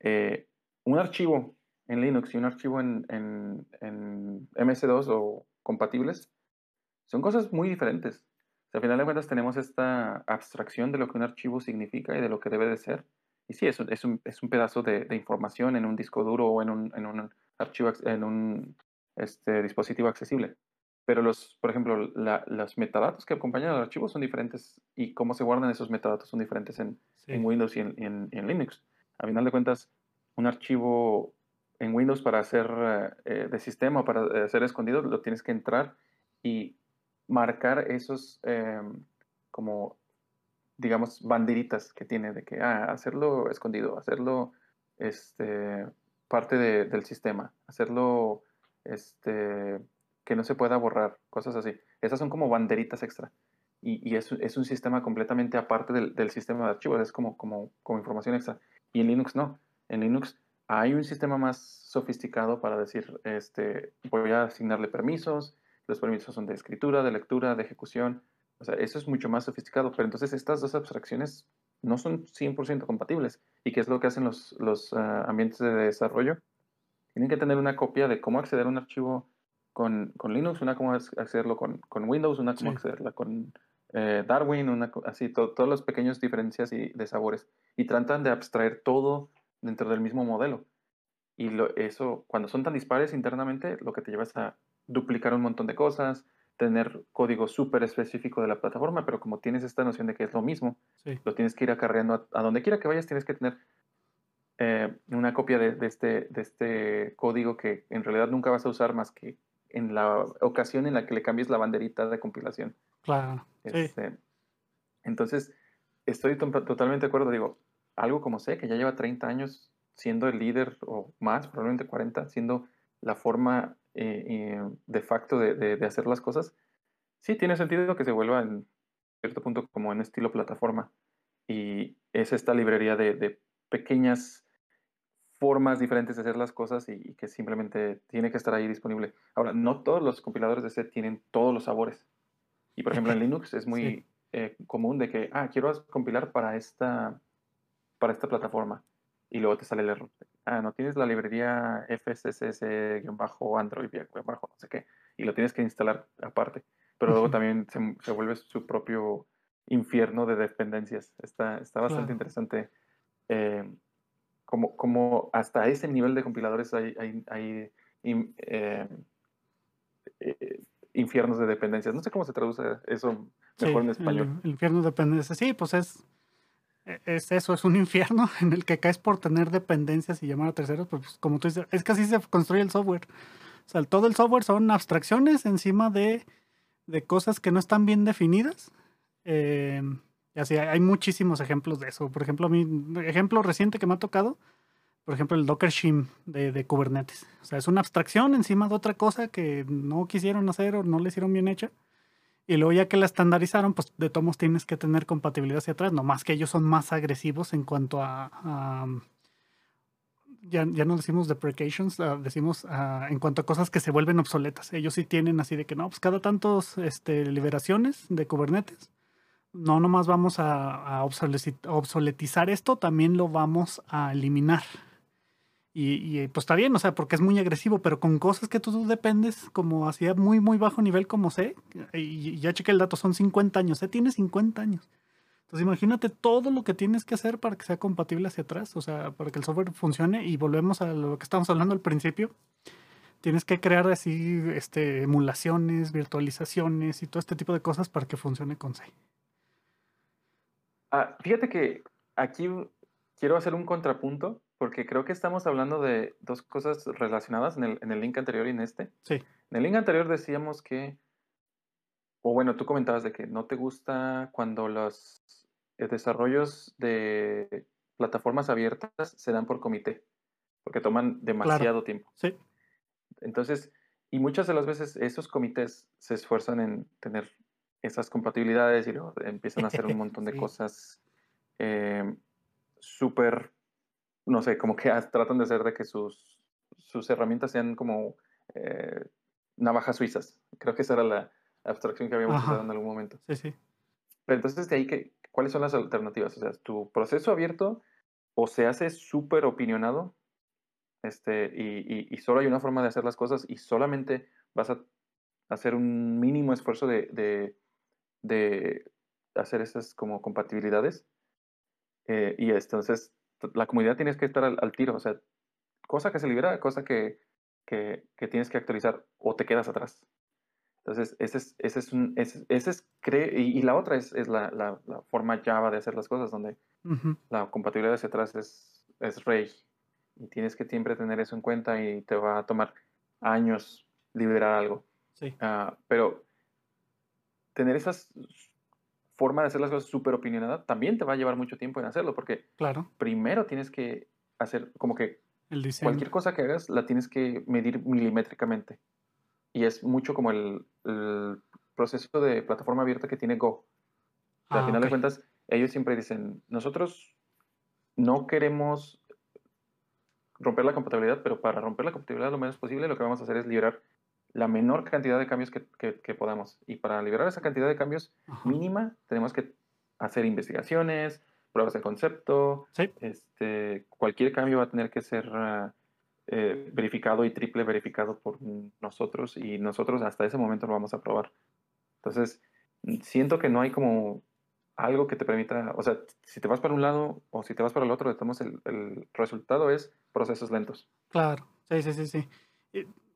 Eh, un archivo en Linux y un archivo en, en, en MS2 o compatibles son cosas muy diferentes. al final de cuentas tenemos esta abstracción de lo que un archivo significa y de lo que debe de ser. Y sí, es un, es un, es un pedazo de, de, información en un disco duro o en un, en un archivo, en un este, dispositivo accesible. Pero los, por ejemplo, los metadatos que acompañan al archivo son diferentes y cómo se guardan esos metadatos son diferentes en, en Windows y en, en, Linux. A final de cuentas, un archivo en Windows para hacer eh, de sistema o para ser escondido, lo tienes que entrar y marcar esos em, como, digamos, banderitas que tiene de que, ah, hacerlo escondido, hacerlo este, parte del sistema, hacerlo este, que no se pueda borrar, cosas así. Esas son como banderitas extra. Y, y es, es, un sistema completamente aparte del, del, sistema de archivos, es como, como, como información extra. Y en Linux no. En Linux hay un sistema más sofisticado para decir, este, voy a asignarle permisos, los permisos son de escritura, de lectura, de ejecución. O sea, eso es mucho más sofisticado. Pero entonces estas dos abstracciones no son 100% compatibles. ¿Y qué es lo que hacen los, los uh, ambientes de desarrollo? Tienen que tener una copia de cómo acceder a un archivo con, con Linux, una cómo accederlo con, con Windows, una cómo accederla con eh, Darwin, una, así, todas las pequeñas diferencias y de sabores. Y tratan de abstraer todo dentro del mismo modelo. Y lo, eso, cuando son tan dispares internamente, lo que te lleva es a duplicar un montón de cosas, tener código súper específico de la plataforma, pero como tienes esta noción de que es lo mismo, lo tienes que ir acarreando a, donde quiera que vayas, tienes que tener eh, una copia de, de, este, de este código que en realidad nunca vas a usar más que en la ocasión en la que le cambies la banderita de compilación. Claro. Este, entonces, estoy totalmente de acuerdo. Digo, algo como sé, que ya lleva 30 años siendo el líder o más, probablemente 40, siendo la forma eh, eh, de facto de, de, hacer las cosas, sí tiene sentido que se vuelva en cierto punto como en estilo plataforma. Y es esta librería de, de pequeñas formas diferentes de hacer las cosas y, que simplemente tiene que estar ahí disponible. Ahora, no todos los compiladores de C tienen todos los sabores. Y por ejemplo en Linux es muy eh, común de que, ah, quiero compilar para esta, para esta plataforma. Y luego te sale el error. Ah, no tienes la librería FSS-Android, bajo no sé qué. Y lo tienes que instalar aparte. Pero luego también se, se, vuelve su propio infierno de dependencias. Está, está bastante interesante. Eh, como, como hasta ese nivel de compiladores hay, hay, hay eh, eh, infiernos de dependencias. No sé cómo se traduce eso mejor en español. El, infierno de dependencias, sí, pues es, es eso, es un infierno en el que caes por tener dependencias y llamar a terceros, pues, pues como tú dices, es que así se construye el software. O sea, todo el software son abstracciones encima de, de cosas que no están bien definidas. Eh, y así hay muchísimos ejemplos de eso. Por ejemplo, mi ejemplo reciente que me ha tocado, por ejemplo, el Docker Shim de, de, Kubernetes. O sea, es una abstracción encima de otra cosa que no quisieron hacer o no le hicieron bien hecha. Y luego ya que la estandarizaron, pues de tomos tienes que tener compatibilidad hacia atrás. No más que ellos son más agresivos en cuanto a... ya, ya, no decimos deprecations, ah, decimos ah, en cuanto a cosas que se vuelven obsoletas. Ellos sí tienen así de que no, pues cada tantos este, liberaciones de Kubernetes no nomás vamos a, obsoletizar esto, también lo vamos a eliminar. Y, pues está bien, o sea, porque es muy agresivo, pero con cosas que tú dependes, como hacía muy, muy bajo nivel, como sé, y ya chequé el dato, son 50 años, ¿eh? Tiene 50 años. Entonces imagínate todo lo que tienes que hacer para que sea compatible hacia atrás, o sea, para que el software funcione y volvemos a lo que estábamos hablando al principio. Tienes que crear así este, emulaciones, virtualizaciones y todo este tipo de cosas para que funcione con C. Ah, fíjate que aquí quiero hacer un contrapunto porque creo que estamos hablando de dos cosas relacionadas en el, en el link anterior y en este. Sí. En el link anterior decíamos que, o bueno, tú comentabas de que no te gusta cuando los eh, desarrollos de plataformas abiertas se dan por comité, porque toman demasiado tiempo. Sí. Entonces, y muchas de las veces esos comités se esfuerzan en tener esas compatibilidades y luego empiezan a hacer un montón de cosas eh, súper, no sé, como que tratan de hacer de que sus, sus herramientas sean como eh, navajas suizas. Creo que esa era la abstracción que habíamos usado en algún momento. Sí, sí. Pero entonces de ahí, que, ¿cuáles son las alternativas? O sea, tu proceso abierto o se hace súper opinionado este, y, solo hay una forma de hacer las cosas y solamente vas a hacer un mínimo esfuerzo de, de, hacer esas como compatibilidades. Eh, y entonces la comunidad tienes que estar al, tiro, o sea, cosa que se libera, cosa que, que, tienes que actualizar o te quedas atrás. Entonces, ese es, ese es un, ese, es, cree, y, la otra es, es la, la, forma Java de hacer las cosas, donde la compatibilidad hacia atrás es, es rey. Y tienes que siempre tener eso en cuenta y te va a tomar años liberar algo. Sí. Ah, pero tener esas forma de hacer las cosas súper opinionada también te va a llevar mucho tiempo en hacerlo, porque claro. primero tienes que hacer como que cualquier cosa que hagas la tienes que medir milimétricamente. Y es mucho como el, proceso de plataforma abierta que tiene Go. al ah, final de cuentas, ellos siempre dicen, nosotros no queremos romper la compatibilidad, pero para romper la compatibilidad lo menos posible, lo que vamos a hacer es liberar la menor cantidad de cambios que, podamos. Y para liberar esa cantidad de cambios mínima, tenemos que hacer investigaciones, pruebas de concepto. Este, cualquier cambio va a tener que ser ah, eh, verificado y triple verificado por nosotros y nosotros hasta ese momento lo vamos a probar. Entonces, siento que no hay como algo que te permita, o sea, si te vas para un lado o si te vas para el otro, el, el resultado es procesos lentos. Claro, sí, sí, sí, sí.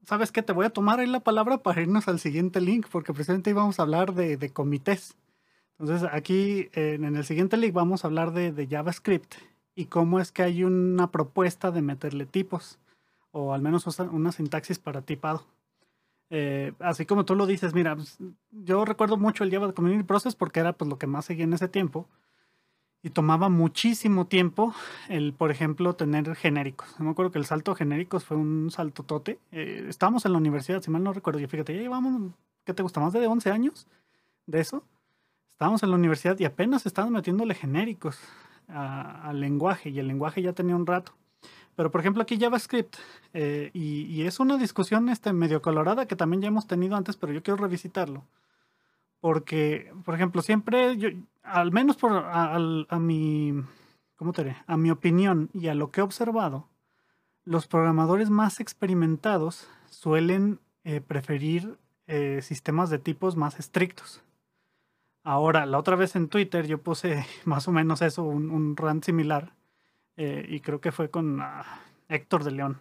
¿Sabes qué? Te voy a tomar ahí la palabra para irnos al siguiente link, porque precisamente íbamos a hablar de, de comités. Entonces, aquí en, el siguiente link vamos a hablar de, JavaScript y cómo es que hay una propuesta de meterle tipos, o al menos una sintaxis para tipado. Eh, así como tú lo dices, mira, pues, yo recuerdo mucho el Java Community Process porque era pues lo que más seguía en ese tiempo y tomaba muchísimo tiempo el, por ejemplo, tener genéricos. me acuerdo que el salto genéricos fue un salto tote. Eh, estábamos en la universidad, si mal no recuerdo, y fíjate, ya llevamos, ¿qué te gusta? Más de 11 años de eso. Estábamos en la universidad y apenas estaban metiéndole genéricos al lenguaje y el lenguaje ya tenía un rato. Pero por ejemplo aquí JavaScript, eh, y, y, es una discusión este, medio colorada que también ya hemos tenido antes, pero yo quiero revisitarlo. Porque, por ejemplo, siempre, yo, al menos por a, mi, ¿cómo te diré? A mi opinión y a lo que he observado, los programadores más experimentados suelen eh, preferir eh, sistemas de tipos más estrictos. Ahora, la otra vez en Twitter yo puse más o menos eso, un, un rant similar, eh, y creo que fue con ah, Héctor de León,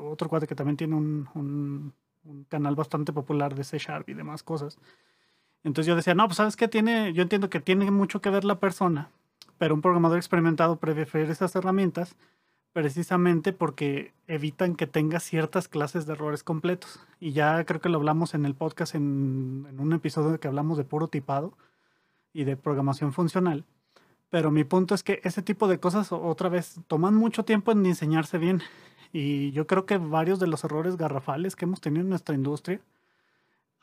otro cuate que también tiene un, un, un, canal bastante popular de C Sharp y demás cosas. Entonces yo decía, no, pues sabes qué tiene, yo entiendo que tiene mucho que ver la persona, pero un programador experimentado prefiere esas herramientas precisamente porque evitan que tenga ciertas clases de errores completos. Y ya creo que lo hablamos en el podcast en, un episodio que hablamos de puro tipado y de programación funcional. Pero mi punto es que ese tipo de cosas otra vez toman mucho tiempo en diseñarse bien. Y yo creo que varios de los errores garrafales que hemos tenido en nuestra industria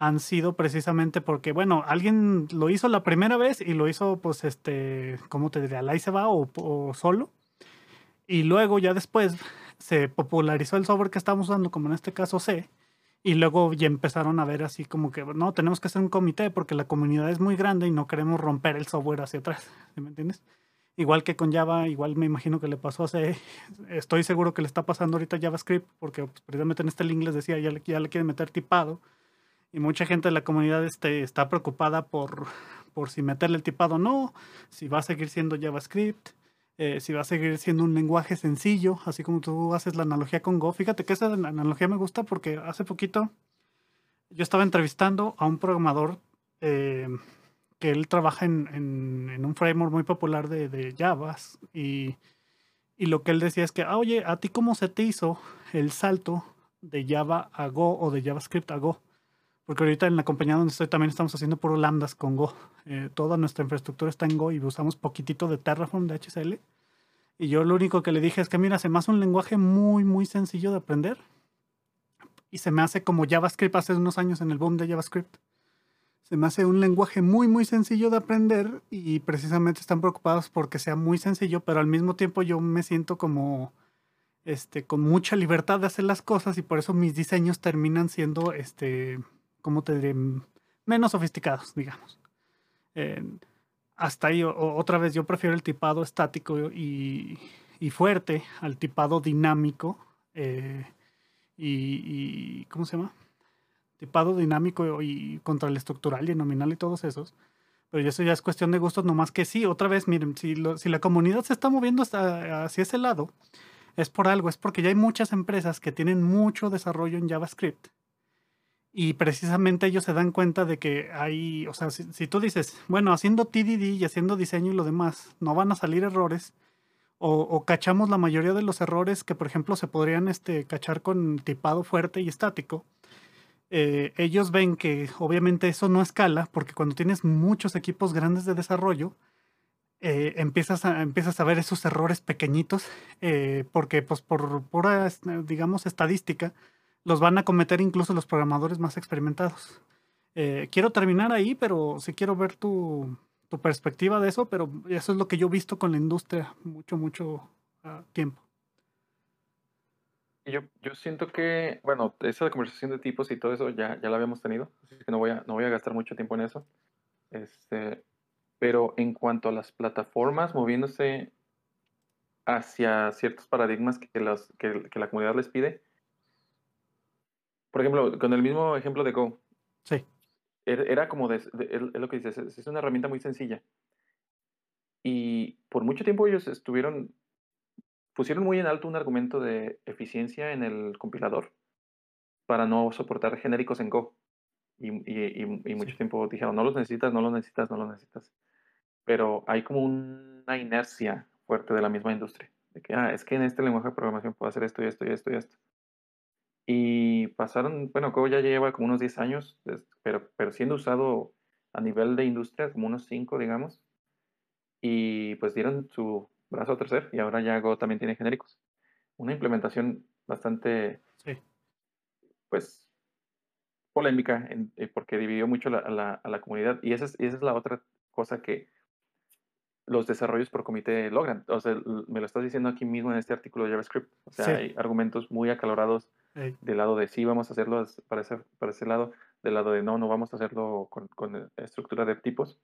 han sido precisamente porque, bueno, alguien lo hizo la primera vez y lo hizo, pues, este, ¿cómo te diría? Ahí se va o, solo. Y luego ya después se popularizó el software que estamos usando, como en este caso C, y luego ya empezaron a ver así como que, no, tenemos que hacer un comité porque la comunidad es muy grande y no queremos romper el software hacia atrás, ¿me entiendes? Igual que con Java, igual me imagino que le pasó a C, estoy seguro que le está pasando ahorita JavaScript, porque pues, precisamente en este link les decía, ya le quieren meter tipado, y mucha gente de la comunidad este, está preocupada por, por si meterle el tipado o no, si va a seguir siendo JavaScript, eh, si va a seguir siendo un lenguaje sencillo, así como tú haces la analogía con Go. Fíjate que esa analogía me gusta porque hace poquito yo estaba entrevistando a un programador eh, que él trabaja en, en, un framework muy popular de, de Java y, y, lo que él decía es que, ah, oye, ¿a ti cómo se te hizo el salto de Java a Go o de JavaScript a Go? Porque ahorita en la compañía donde estoy también estamos haciendo puro lambdas con Go. Eh, toda nuestra infraestructura está en Go y usamos poquitito de Terraform, de HCL. Y yo lo único que le dije es que, mira, se me hace un lenguaje muy, muy sencillo de aprender. Y se me hace como JavaScript hace unos años en el boom de JavaScript. Se me hace un lenguaje muy, muy sencillo de aprender y precisamente están preocupados porque sea muy sencillo, pero al mismo tiempo yo me siento como este, con mucha libertad de hacer las cosas y por eso mis diseños terminan siendo este, ¿cómo te diré? Menos sofisticados, digamos. hasta ahí, otra vez, yo prefiero el tipado estático y, fuerte al tipado dinámico eh, y, ¿cómo se llama? Tipado dinámico y contra el estructural y nominal y todos esos. Pero eso ya es cuestión de gustos, nomás que sí, otra vez, miren, si, si la comunidad se está moviendo hacia ese lado, es por algo, es porque ya hay muchas empresas que tienen mucho desarrollo en JavaScript. Y precisamente ellos se dan cuenta de que hay, o sea, si, tú dices, bueno, haciendo TDD y haciendo diseño y lo demás, no van a salir errores, o, cachamos la mayoría de los errores que, por ejemplo, se podrían este, cachar con tipado fuerte y estático, eh, ellos ven que obviamente eso no escala porque cuando tienes muchos equipos grandes de desarrollo, eh, empiezas, a, empiezas a ver esos errores pequeñitos eh, porque pues por pura, digamos, estadística, los van a cometer incluso los programadores más experimentados. quiero terminar ahí, pero sí quiero ver tu, tu, perspectiva de eso, pero eso es lo que yo he visto con la industria mucho, mucho ah, tiempo. Yo, yo siento que, bueno, esa conversación de tipos y todo eso ya, ya la habíamos tenido, así que no voy, a, no voy a gastar mucho tiempo en eso. Este, pero en cuanto a las plataformas moviéndose hacia ciertos paradigmas que, los, que, que la comunidad les pide, por ejemplo, con el mismo ejemplo de Go. Sí. Er, era, como, de, es lo que dices, es una herramienta muy sencilla. Y por mucho tiempo ellos estuvieron pusieron muy en alto un argumento de eficiencia en el compilador para no soportar genéricos en Go. Y, mucho tiempo dijeron, no los necesitas, no los necesitas, no los necesitas. Pero hay como una inercia fuerte de la misma industria. De que, ah, es que en este lenguaje de programación puedo hacer esto y esto y esto y esto. Y pasaron, bueno, Go ya lleva como unos 10 años, pero, pero siendo usado a nivel de industria, como unos 5, digamos. Y pues dieron su brazo tercer y ahora ya Go también tiene genéricos. Una implementación bastante, pues, polémica eh, porque dividió mucho a la, comunidad y esa es, esa es la otra cosa que los desarrollos por comité logran. O sea, me lo estás diciendo aquí mismo en este artículo de JavaScript. O sea, hay argumentos muy acalorados del lado de sí, vamos a hacerlo para ese, para ese lado, del lado de no, no vamos a hacerlo con, con estructura de tipos.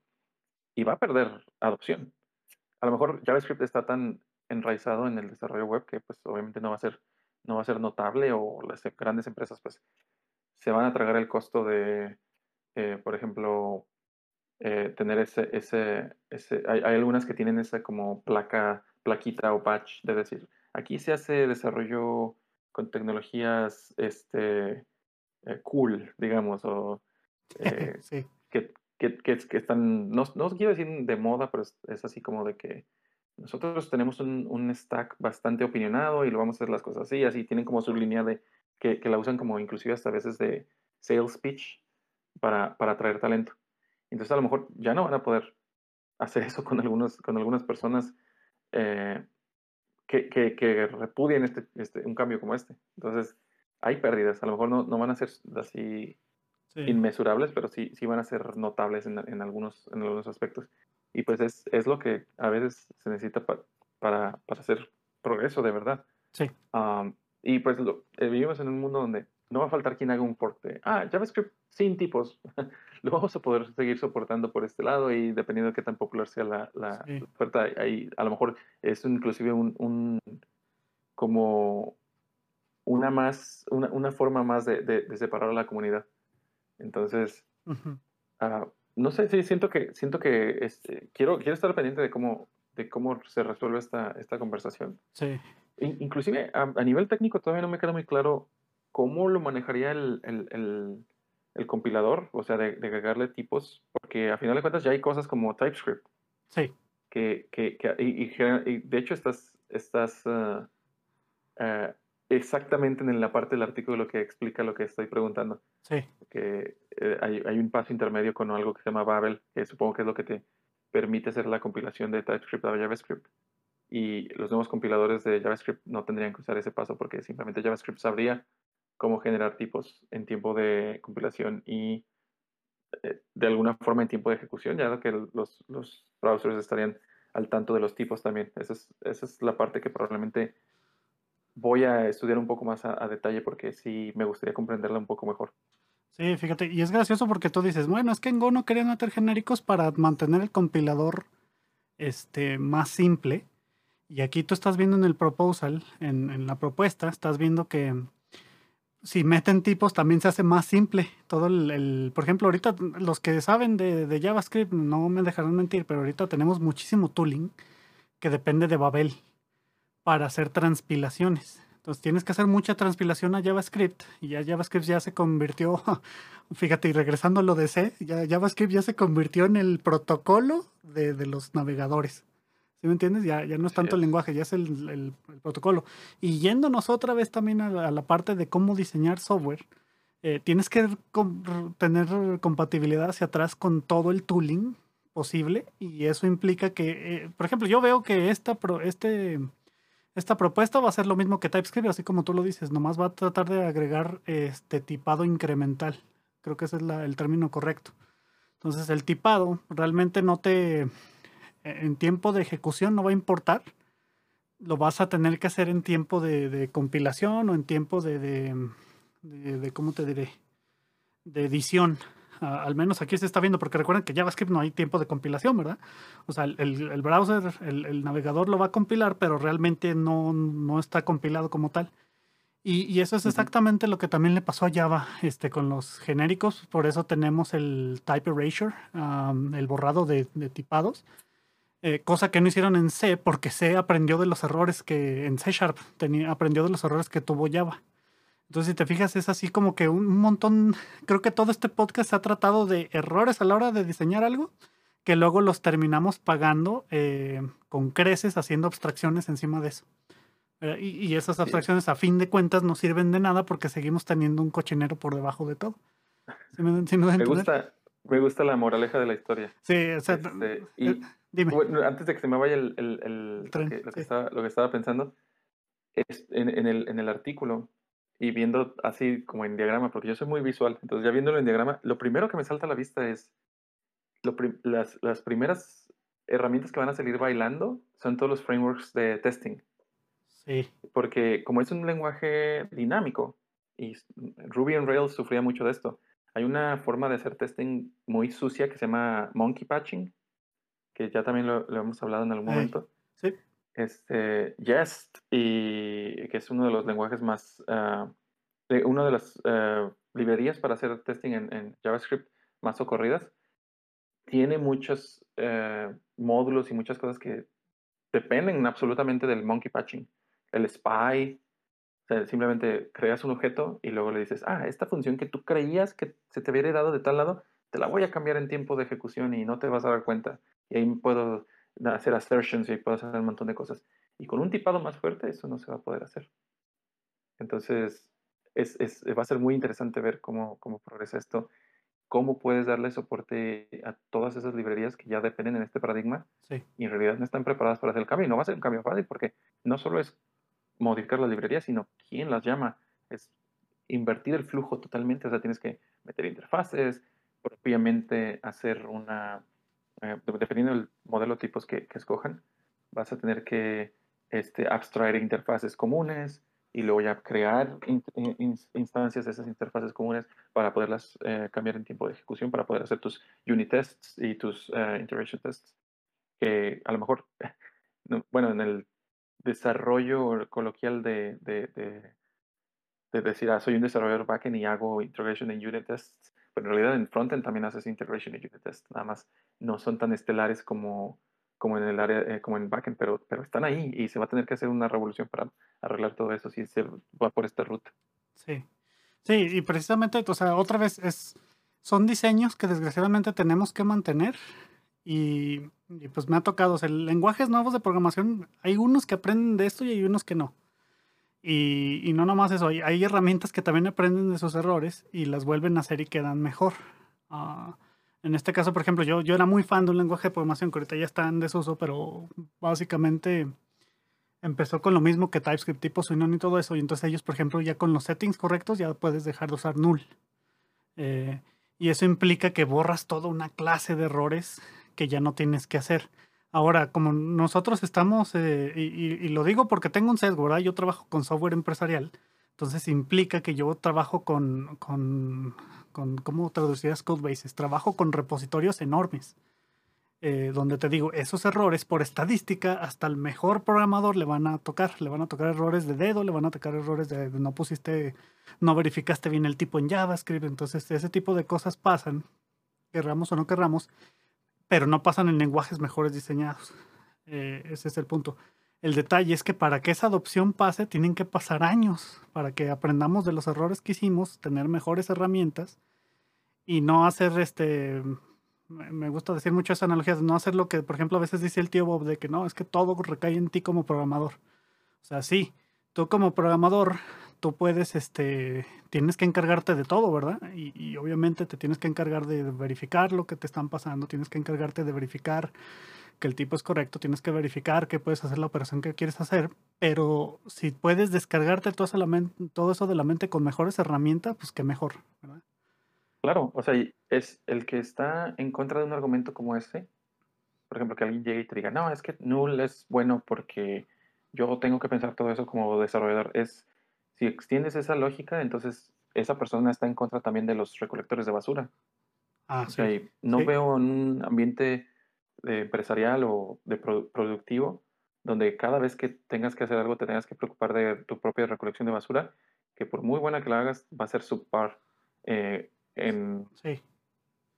Y va a perder adopción a lo mejor JavaScript está tan enraizado en el desarrollo web que pues obviamente no va a ser, no va a ser notable o las grandes empresas pues se van a tragar el costo de, eh, por ejemplo, eh, tener ese, ese, ese hay, algunas que tienen esa como placa, plaquita o patch de decir, aquí se hace desarrollo con tecnologías este, eh, cool, digamos, o que, que, que, están, no, no quiero decir de moda, pero es, así como de que nosotros tenemos un, un, stack bastante opinionado y lo vamos a hacer las cosas así, así tienen como su línea de, que, que la usan como inclusive hasta veces de sales pitch para, para atraer talento. Entonces a lo mejor ya no van a poder hacer eso con, algunos, con algunas personas eh, que, que, que, repudien este, este, un cambio como este. Entonces hay pérdidas, a lo mejor no, no van a ser así inmesurables, pero sí, sí van a ser notables en, en, algunos, en algunos aspectos. Y pues es, es lo que a veces se necesita para, para hacer progreso de verdad. Sí. y pues lo, eh, vivimos en un mundo donde no va a faltar quien haga un porte. Ah, JavaScript sin tipos. lo vamos a poder seguir soportando por este lado y dependiendo de qué tan popular sea la, la oferta, ahí a lo mejor es inclusive un, un como una más, una, una forma más de, de, de separar a la comunidad. Entonces, ah, no sé, sí, siento que, siento que este, quiero, quiero estar pendiente de cómo, de cómo se resuelve esta, esta conversación. Sí. inclusive a, nivel técnico todavía no me queda muy claro cómo lo manejaría el, el, el, compilador, o sea, de, de, agregarle tipos, porque a final de cuentas ya hay cosas como TypeScript. Sí. Que, que, que y, de hecho estás, estás uh, exactamente en la parte del artículo lo que explica lo que estoy preguntando. Sí. Que eh, hay, hay, un paso intermedio con algo que se llama Babel, que supongo que es lo que te permite hacer la compilación de TypeScript a JavaScript. Y los nuevos compiladores de JavaScript no tendrían que usar ese paso porque simplemente JavaScript sabría cómo generar tipos en tiempo de compilación y eh, de alguna forma en tiempo de ejecución, ya que los, browsers estarían al tanto de los tipos también. Esa es, esa es la parte que probablemente voy a estudiar un poco más a, detalle porque sí me gustaría comprenderla un poco mejor. Sí, fíjate, y es gracioso porque tú dices, bueno, es que en Go no querían meter genéricos para mantener el compilador este, más simple. Y aquí tú estás viendo en el proposal, en, en la propuesta, estás viendo que si meten tipos también se hace más simple. Todo el, por ejemplo, ahorita los que saben de, de, JavaScript no me dejarán mentir, pero ahorita tenemos muchísimo tooling que depende de Babel para hacer transpilaciones. Entonces tienes que hacer mucha transpilación a JavaScript y ya JavaScript ya se convirtió, fíjate, y regresando a lo de C, ya JavaScript ya se convirtió en el protocolo de, de los navegadores. ¿Sí me entiendes? Ya, ya no es tanto el lenguaje, ya es el, protocolo. Y yéndonos otra vez también a la, parte de cómo diseñar software, eh, tienes que tener compatibilidad hacia atrás con todo el tooling posible y eso implica que, eh, por ejemplo, yo veo que esta, este, esta propuesta va a ser lo mismo que TypeScript, así como tú lo dices, nomás va a tratar de agregar este tipado incremental. Creo que ese es el término correcto. Entonces el tipado realmente no te en tiempo de ejecución no va a importar. Lo vas a tener que hacer en tiempo de, compilación o en tiempo de, de, ¿cómo te diré? De edición. al menos aquí se está viendo, porque recuerden que JavaScript no hay tiempo de compilación, ¿verdad? O sea, el, browser, el, navegador lo va a compilar, pero realmente no, no está compilado como tal. Y, eso es exactamente lo que también le pasó a Java este, con los genéricos. Por eso tenemos el type erasure, el borrado de, de tipados. Eh, cosa que no hicieron en C porque C aprendió de los errores que en C Sharp tenía, aprendió de los errores que tuvo Java. Entonces, si te fijas, es así como que un montón, creo que todo este podcast ha tratado de errores a la hora de diseñar algo, que luego los terminamos pagando eh, con creces, haciendo abstracciones encima de eso. Eh, y, esas abstracciones, a fin de cuentas, no sirven de nada porque seguimos teniendo un cochinero por debajo de todo. me, gusta, me gusta la moraleja de la historia. Sí, o sea, este, Dime. antes de que se me vaya el, el, lo, que, estaba, lo, que, estaba, pensando, es en, en, el, en el artículo y viendo así como en diagrama, porque yo soy muy visual, entonces ya viéndolo en diagrama, lo primero que me salta a la vista es lo las, las primeras herramientas que van a salir bailando son todos los frameworks de testing. Sí. Porque como es un lenguaje dinámico y Ruby on Rails sufría mucho de esto, hay una forma de hacer testing muy sucia que se llama monkey patching, que ya también lo, hemos hablado en algún momento. Sí. Este, Jest, y que es uno de los lenguajes más, uh, una de las uh, librerías para hacer testing en, JavaScript más socorridas, tiene muchos uh, módulos y muchas cosas que dependen absolutamente del monkey patching. El spy, simplemente creas un objeto y luego le dices, ah, esta función que tú creías que se te hubiera dado de tal lado, te la voy a cambiar en tiempo de ejecución y no te vas a dar cuenta y ahí puedo hacer assertions y puedo hacer un montón de cosas. Y con un tipado más fuerte eso no se va a poder hacer. Entonces, es, es, va a ser muy interesante ver cómo, cómo progresa esto, cómo puedes darle soporte a todas esas librerías que ya dependen en este paradigma sí. y en realidad no están preparadas para hacer el cambio. Y no va a ser un cambio fácil porque no solo es modificar las librerías, sino quién las llama. Es invertir el flujo totalmente, o sea, tienes que meter interfaces, propiamente hacer una eh, dependiendo del modelo de tipos que, escojan, vas a tener que este, abstraer interfaces comunes y luego ya crear instancias de esas interfaces comunes para poderlas eh, cambiar en tiempo de ejecución, para poder hacer tus unit tests y tus uh, integration tests. Que a lo mejor, bueno, en el desarrollo coloquial de, de, de, decir, ah, soy un desarrollador backend y hago integration en unit tests, pero en realidad en frontend también haces integration y unit tests, nada más no son tan estelares como, como en el área, eh, como en backend, pero, pero están ahí y se va a tener que hacer una revolución para arreglar todo eso si se va por esta ruta. Sí, sí, y precisamente, o sea, otra vez es, son diseños que desgraciadamente tenemos que mantener y, pues me ha tocado, o sea, lenguajes nuevos de programación, hay unos que aprenden de esto y hay unos que no. Y, y no nomás eso, hay, herramientas que también aprenden de sus errores y las vuelven a hacer y quedan mejor. Uh, en este caso, por ejemplo, yo, yo era muy fan de un lenguaje de programación que ahorita ya está en desuso, pero básicamente empezó con lo mismo que TypeScript, tipo Swinon y todo eso. Y entonces ellos, por ejemplo, ya con los settings correctos ya puedes dejar de usar null. Eh, y eso implica que borras toda una clase de errores que ya no tienes que hacer. Ahora, como nosotros estamos, eh, y, lo digo porque tengo un sesgo, ¿verdad? Yo trabajo con software empresarial, entonces implica que yo trabajo con, con con, ¿cómo traducirías codebases? Trabajo con repositorios enormes. eh, donde te digo, esos errores por estadística, hasta el mejor programador le van a tocar, le van a tocar errores de dedo, le van a tocar errores de no pusiste, no verificaste bien el tipo en JavaScript, entonces ese tipo de cosas pasan, querramos o no querramos, pero no pasan en lenguajes mejores diseñados. Eh, ese es el punto. El detalle es que para que esa adopción pase, tienen que pasar años para que aprendamos de los errores que hicimos, tener mejores herramientas y no hacer este me gusta decir mucho esa analogía de no hacer lo que, por ejemplo, a veces dice el tío Bob de que no, es que todo recae en ti como programador. O sea, sí, tú como programador, tú puedes, este, tienes que encargarte de todo, ¿verdad? Y, obviamente te tienes que encargar de verificar lo que te están pasando, tienes que encargarte de verificar que el tipo es correcto, tienes que verificar que puedes hacer la operación que quieres hacer, pero si puedes descargarte todo eso, todo eso de la mente con mejores herramientas, pues qué mejor, ¿verdad? Claro, o sea, es el que está en contra de un argumento como ese, por ejemplo, que alguien llegue y te diga, no, es que null es bueno porque yo tengo que pensar todo eso como desarrollador. Es, si extiendes esa lógica, entonces esa persona está en contra también de los recolectores de basura. Ah, o sea, no veo un ambiente empresarial o de productivo donde cada vez que tengas que hacer algo te tengas que preocupar de tu propia recolección de basura, que por muy buena que la hagas, va a ser subpar eh, sí.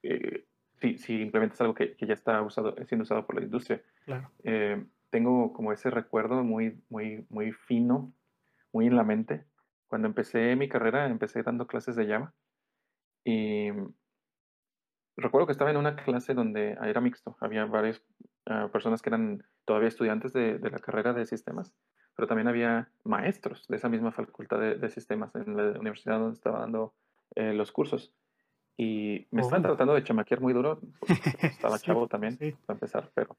Eh, si, si, implementas algo que, que, ya está usado, siendo usado por la industria. Eh, tengo como ese recuerdo muy, muy, muy fino, muy en la mente. Cuando empecé mi carrera, empecé dando clases de Java y recuerdo que estaba en una clase donde era mixto, había varias ah, personas que eran todavía estudiantes de, de, la carrera de sistemas, pero también había maestros de esa misma facultad de, de sistemas en la universidad donde estaba dando eh, los cursos. Y me estaban tratando de chamaquear muy duro. Estaba chavo también, para empezar, pero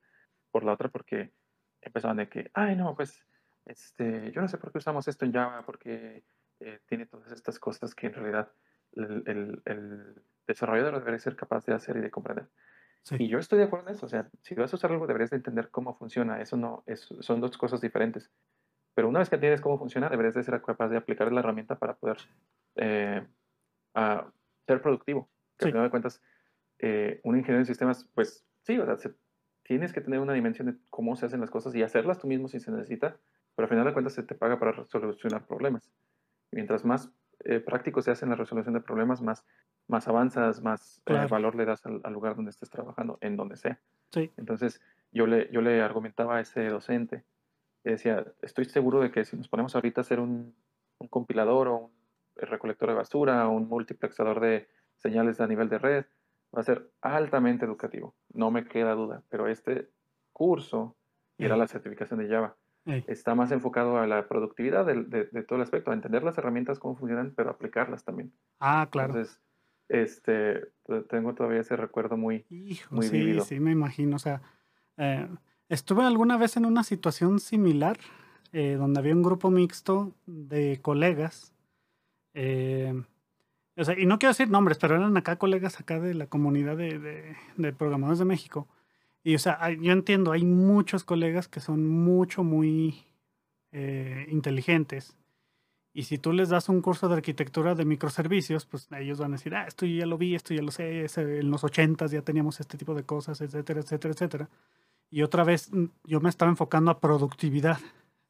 por la otra, porque empezaban de que, ay, no, pues, este, yo no sé por qué usamos esto en Java, porque eh, tiene todas estas cosas que en realidad el, el, desarrollador debería ser capaz de hacer y de comprender. Y yo estoy de acuerdo en eso. O sea, si vas a usar algo, deberías de entender cómo funciona. Eso no, es, son dos cosas diferentes. Pero una vez que entiendes cómo funciona, deberías de ser capaz de aplicar la herramienta para poder eh, ser productivo. Que al final de cuentas, eh, un ingeniero en sistemas, pues sí, o sea, tienes que tener una dimensión de cómo se hacen las cosas y hacerlas tú mismo si se necesita, pero al final de cuentas se te paga para solucionar problemas. Mientras más eh, práctico se hace en la resolución de problemas, más, más avanzas, más eh, valor le das al, lugar donde estés trabajando, en donde sea. Sí. Entonces, yo le, yo le argumentaba a ese docente, decía, estoy seguro de que si nos ponemos ahorita a hacer un, un compilador o un recolector de basura, un multiplexador de señales a nivel de red, va a ser altamente educativo, no me queda duda, pero este curso, y era la certificación de Java, está más enfocado a la productividad de, todo el aspecto, a entender las herramientas, cómo funcionan, pero aplicarlas también. Ah, claro. Entonces, este, tengo todavía ese recuerdo muy, muy sí, Sí, me imagino, o sea, eh, estuve alguna vez en una situación similar, eh, donde había un grupo mixto de colegas, eh, o sea, y no quiero decir nombres, pero eran acá colegas acá de la comunidad de, de, programadores de México. Y o sea, yo entiendo, hay muchos colegas que son mucho, muy eh, inteligentes. Y si tú les das un curso de arquitectura de microservicios, pues ellos van a decir, ah, esto ya lo vi, esto ya lo sé, en los ochentas ya teníamos este tipo de cosas, etcétera, etcétera, etcétera. Y otra vez mm, yo me estaba enfocando a productividad,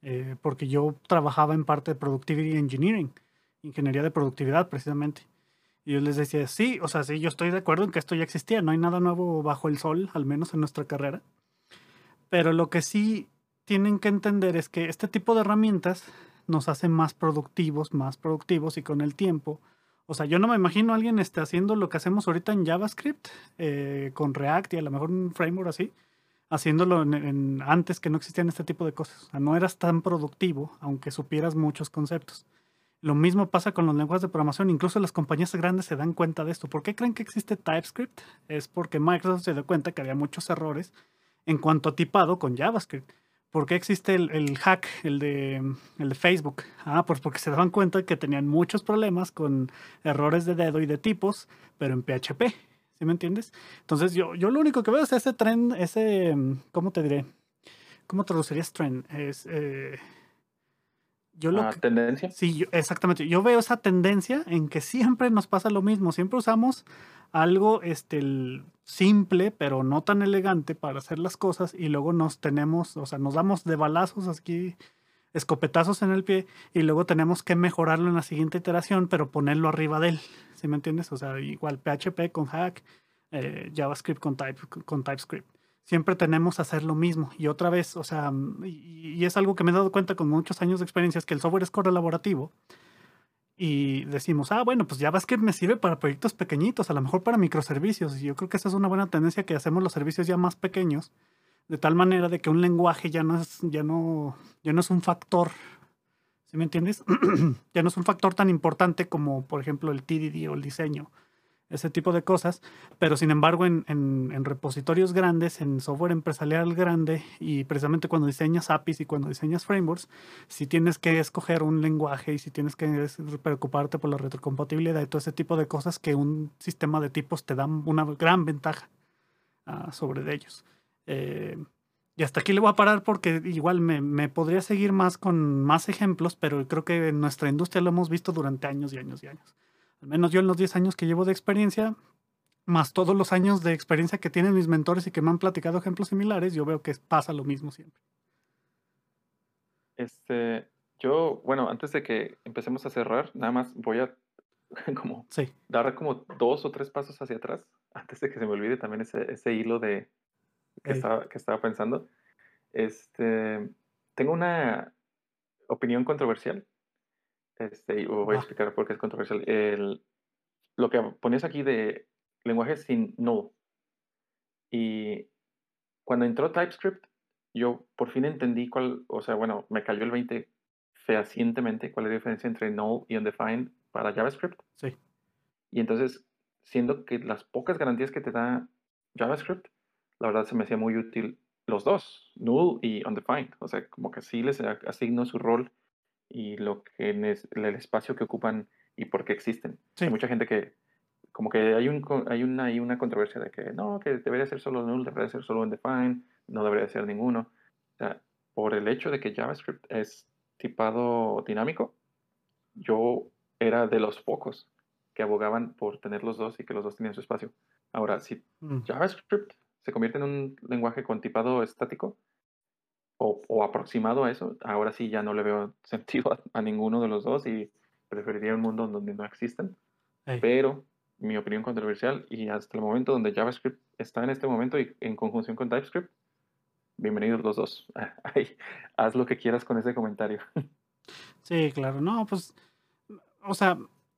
eh, porque yo trabajaba en parte de Productivity Engineering, ingeniería de productividad precisamente. Y yo les decía, sí, o sea, sí, yo estoy de acuerdo en que esto ya existía, no hay nada nuevo bajo el sol, al menos en nuestra carrera. Pero lo que sí tienen que entender es que este tipo de herramientas nos hacen más productivos, más productivos y con el tiempo. O sea, yo no me imagino alguien esté haciendo lo que hacemos ahorita en JavaScript, eh, con React y a lo mejor un framework así, haciéndolo antes que no existían este tipo de cosas. O sea, no eras tan productivo, aunque supieras muchos conceptos. Lo mismo pasa con los lenguajes de programación. Incluso las compañías grandes se dan cuenta de esto. ¿Por qué creen que existe TypeScript? Es porque Microsoft se dio cuenta que había muchos errores en cuanto a tipado con JavaScript. ¿Por qué existe el, hack, el de, el de Facebook? Ah, pues porque se daban cuenta que tenían muchos problemas con errores de dedo y de tipos, pero en PHP. ¿Sí me entiendes? Entonces yo, yo lo único que veo es ese trend, ese, ¿cómo te diré? ¿Cómo traducirías trend? Es... Eh, Yo lo ah, ¿Tendencia? Sí, exactamente. Yo veo esa tendencia en que siempre nos pasa lo mismo. Siempre usamos algo este, simple, pero no tan elegante para hacer las cosas y luego nos tenemos, o sea, nos damos de balazos aquí, escopetazos en el pie y luego tenemos que mejorarlo en la siguiente iteración, pero ponerlo arriba de él. ¿Sí me entiendes? O sea, igual PHP con Hack, eh, JavaScript con, type, con TypeScript siempre tenemos que hacer lo mismo. Y otra vez, o sea, y, es algo que me he dado cuenta con muchos años de experiencia, es que el software es colaborativo. Y decimos, ah, bueno, pues JavaScript me sirve para proyectos pequeñitos, a lo mejor para microservicios. Y yo creo que esa es una buena tendencia que hacemos los servicios ya más pequeños, de tal manera de que un lenguaje ya no es, ya no, ya no es un factor, ¿sí me entiendes? ya no es un factor tan importante como, por ejemplo, el TDD o el diseño ese tipo de cosas, pero sin embargo en, en, repositorios grandes, en software empresarial grande y precisamente cuando diseñas APIs y cuando diseñas frameworks, si tienes que escoger un lenguaje y si tienes que preocuparte por la retrocompatibilidad y todo ese tipo de cosas que un sistema de tipos te da una gran ventaja uh, sobre ellos. Eh, y hasta aquí le voy a parar porque igual me, me, podría seguir más con más ejemplos, pero creo que en nuestra industria lo hemos visto durante años y años y años al menos yo en los 10 años que llevo de experiencia, más todos los años de experiencia que tienen mis mentores y que me han platicado ejemplos similares, yo veo que pasa lo mismo siempre. Este, yo, bueno, antes de que empecemos a cerrar, nada más voy a como dar como dos o tres pasos hacia atrás, antes de que se me olvide también ese, ese hilo de que, estaba, que estaba pensando. Este, tengo una opinión controversial este, voy a explicar por qué es controversial. El, lo que ponías aquí de lenguaje sin null. Y cuando entró TypeScript, yo por fin entendí cuál, o sea, bueno, me cayó el 20 fehacientemente cuál es la diferencia entre null y undefined para JavaScript. Sí. Y entonces, siendo que las pocas garantías que te da JavaScript, la verdad se me hacía muy útil los dos, null y undefined. O sea, como que sí les asigno su rol y lo que es el espacio que ocupan y por qué existen. Hay mucha gente que, como que hay, un, hay, una, hay una controversia de que no, que debería ser solo null, debería ser solo undefined, no debería ser ninguno. O sea, por el hecho de que JavaScript es tipado dinámico, yo era de los pocos que abogaban por tener los dos y que los dos tenían su espacio. Ahora, si mm. JavaScript se convierte en un lenguaje con tipado estático, o, aproximado a eso, ahora sí ya no le veo sentido a, ninguno de los dos y preferiría un mundo donde no existen. Pero mi opinión controversial y hasta el momento donde JavaScript está en este momento y en conjunción con TypeScript, bienvenidos los dos. haz lo que quieras con ese comentario. Sí, claro, no, pues, o sea,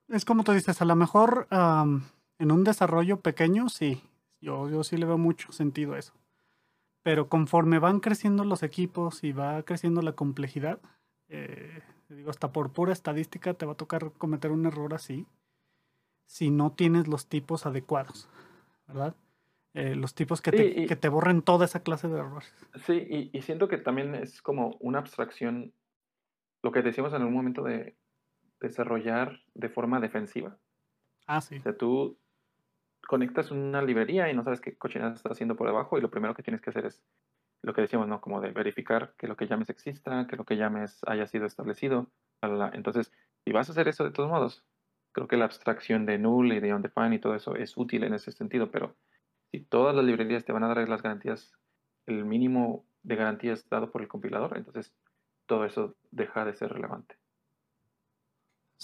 es como tú dices, a lo mejor en un desarrollo pequeño, sí, yo, yo sí le veo mucho sentido a eso. Pero conforme van creciendo los equipos y va creciendo la complejidad, eh, digo, hasta por pura estadística te va a tocar cometer un error así si no tienes los tipos adecuados, ¿verdad? Eh, los tipos que, te, que te borren toda esa clase de errores. Sí, y, siento que también es como una abstracción, lo que decíamos en un momento de desarrollar de forma defensiva. Ah, sí. O sea, tú, conectas una librería y no sabes qué cochinada está haciendo por debajo y lo primero que tienes que hacer es lo que decíamos, ¿no? Como de verificar que lo que llames exista, que lo que llames haya sido establecido. Entonces, si vas a hacer eso de todos modos, creo que la abstracción de null y de undefined y todo eso es útil en ese sentido, pero si todas las librerías te van a dar las garantías, el mínimo de garantías dado por el compilador, entonces todo eso deja de ser relevante.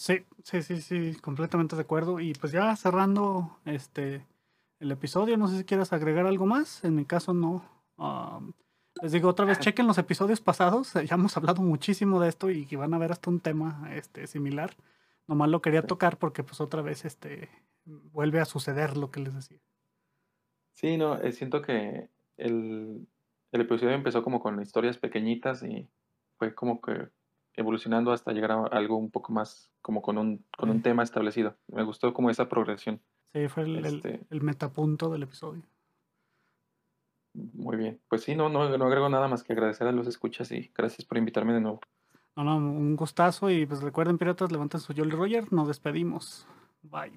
Sí, sí, sí, sí, completamente de acuerdo. Y pues ya cerrando este el episodio, no sé si quieras agregar algo más. En mi caso no. les digo otra vez, chequen los episodios pasados. Ya hemos hablado muchísimo de esto y que van a ver hasta un tema este, similar. Nomás lo quería tocar porque pues otra vez este vuelve a suceder lo que les decía. Sí, no, eh, siento que el, el episodio empezó como con historias pequeñitas y fue como que evolucionando hasta llegar a algo un poco más como con un, con un tema establecido. Me gustó como esa progresión. Sí, fue el, el, este el metapunto del episodio. Muy bien. Pues sí, no, no, no agrego nada más que agradecer a los escuchas y gracias por invitarme de nuevo. No, no, un gustazo y pues recuerden, piratas, levanten su Jolly Roger, nos despedimos. Bye.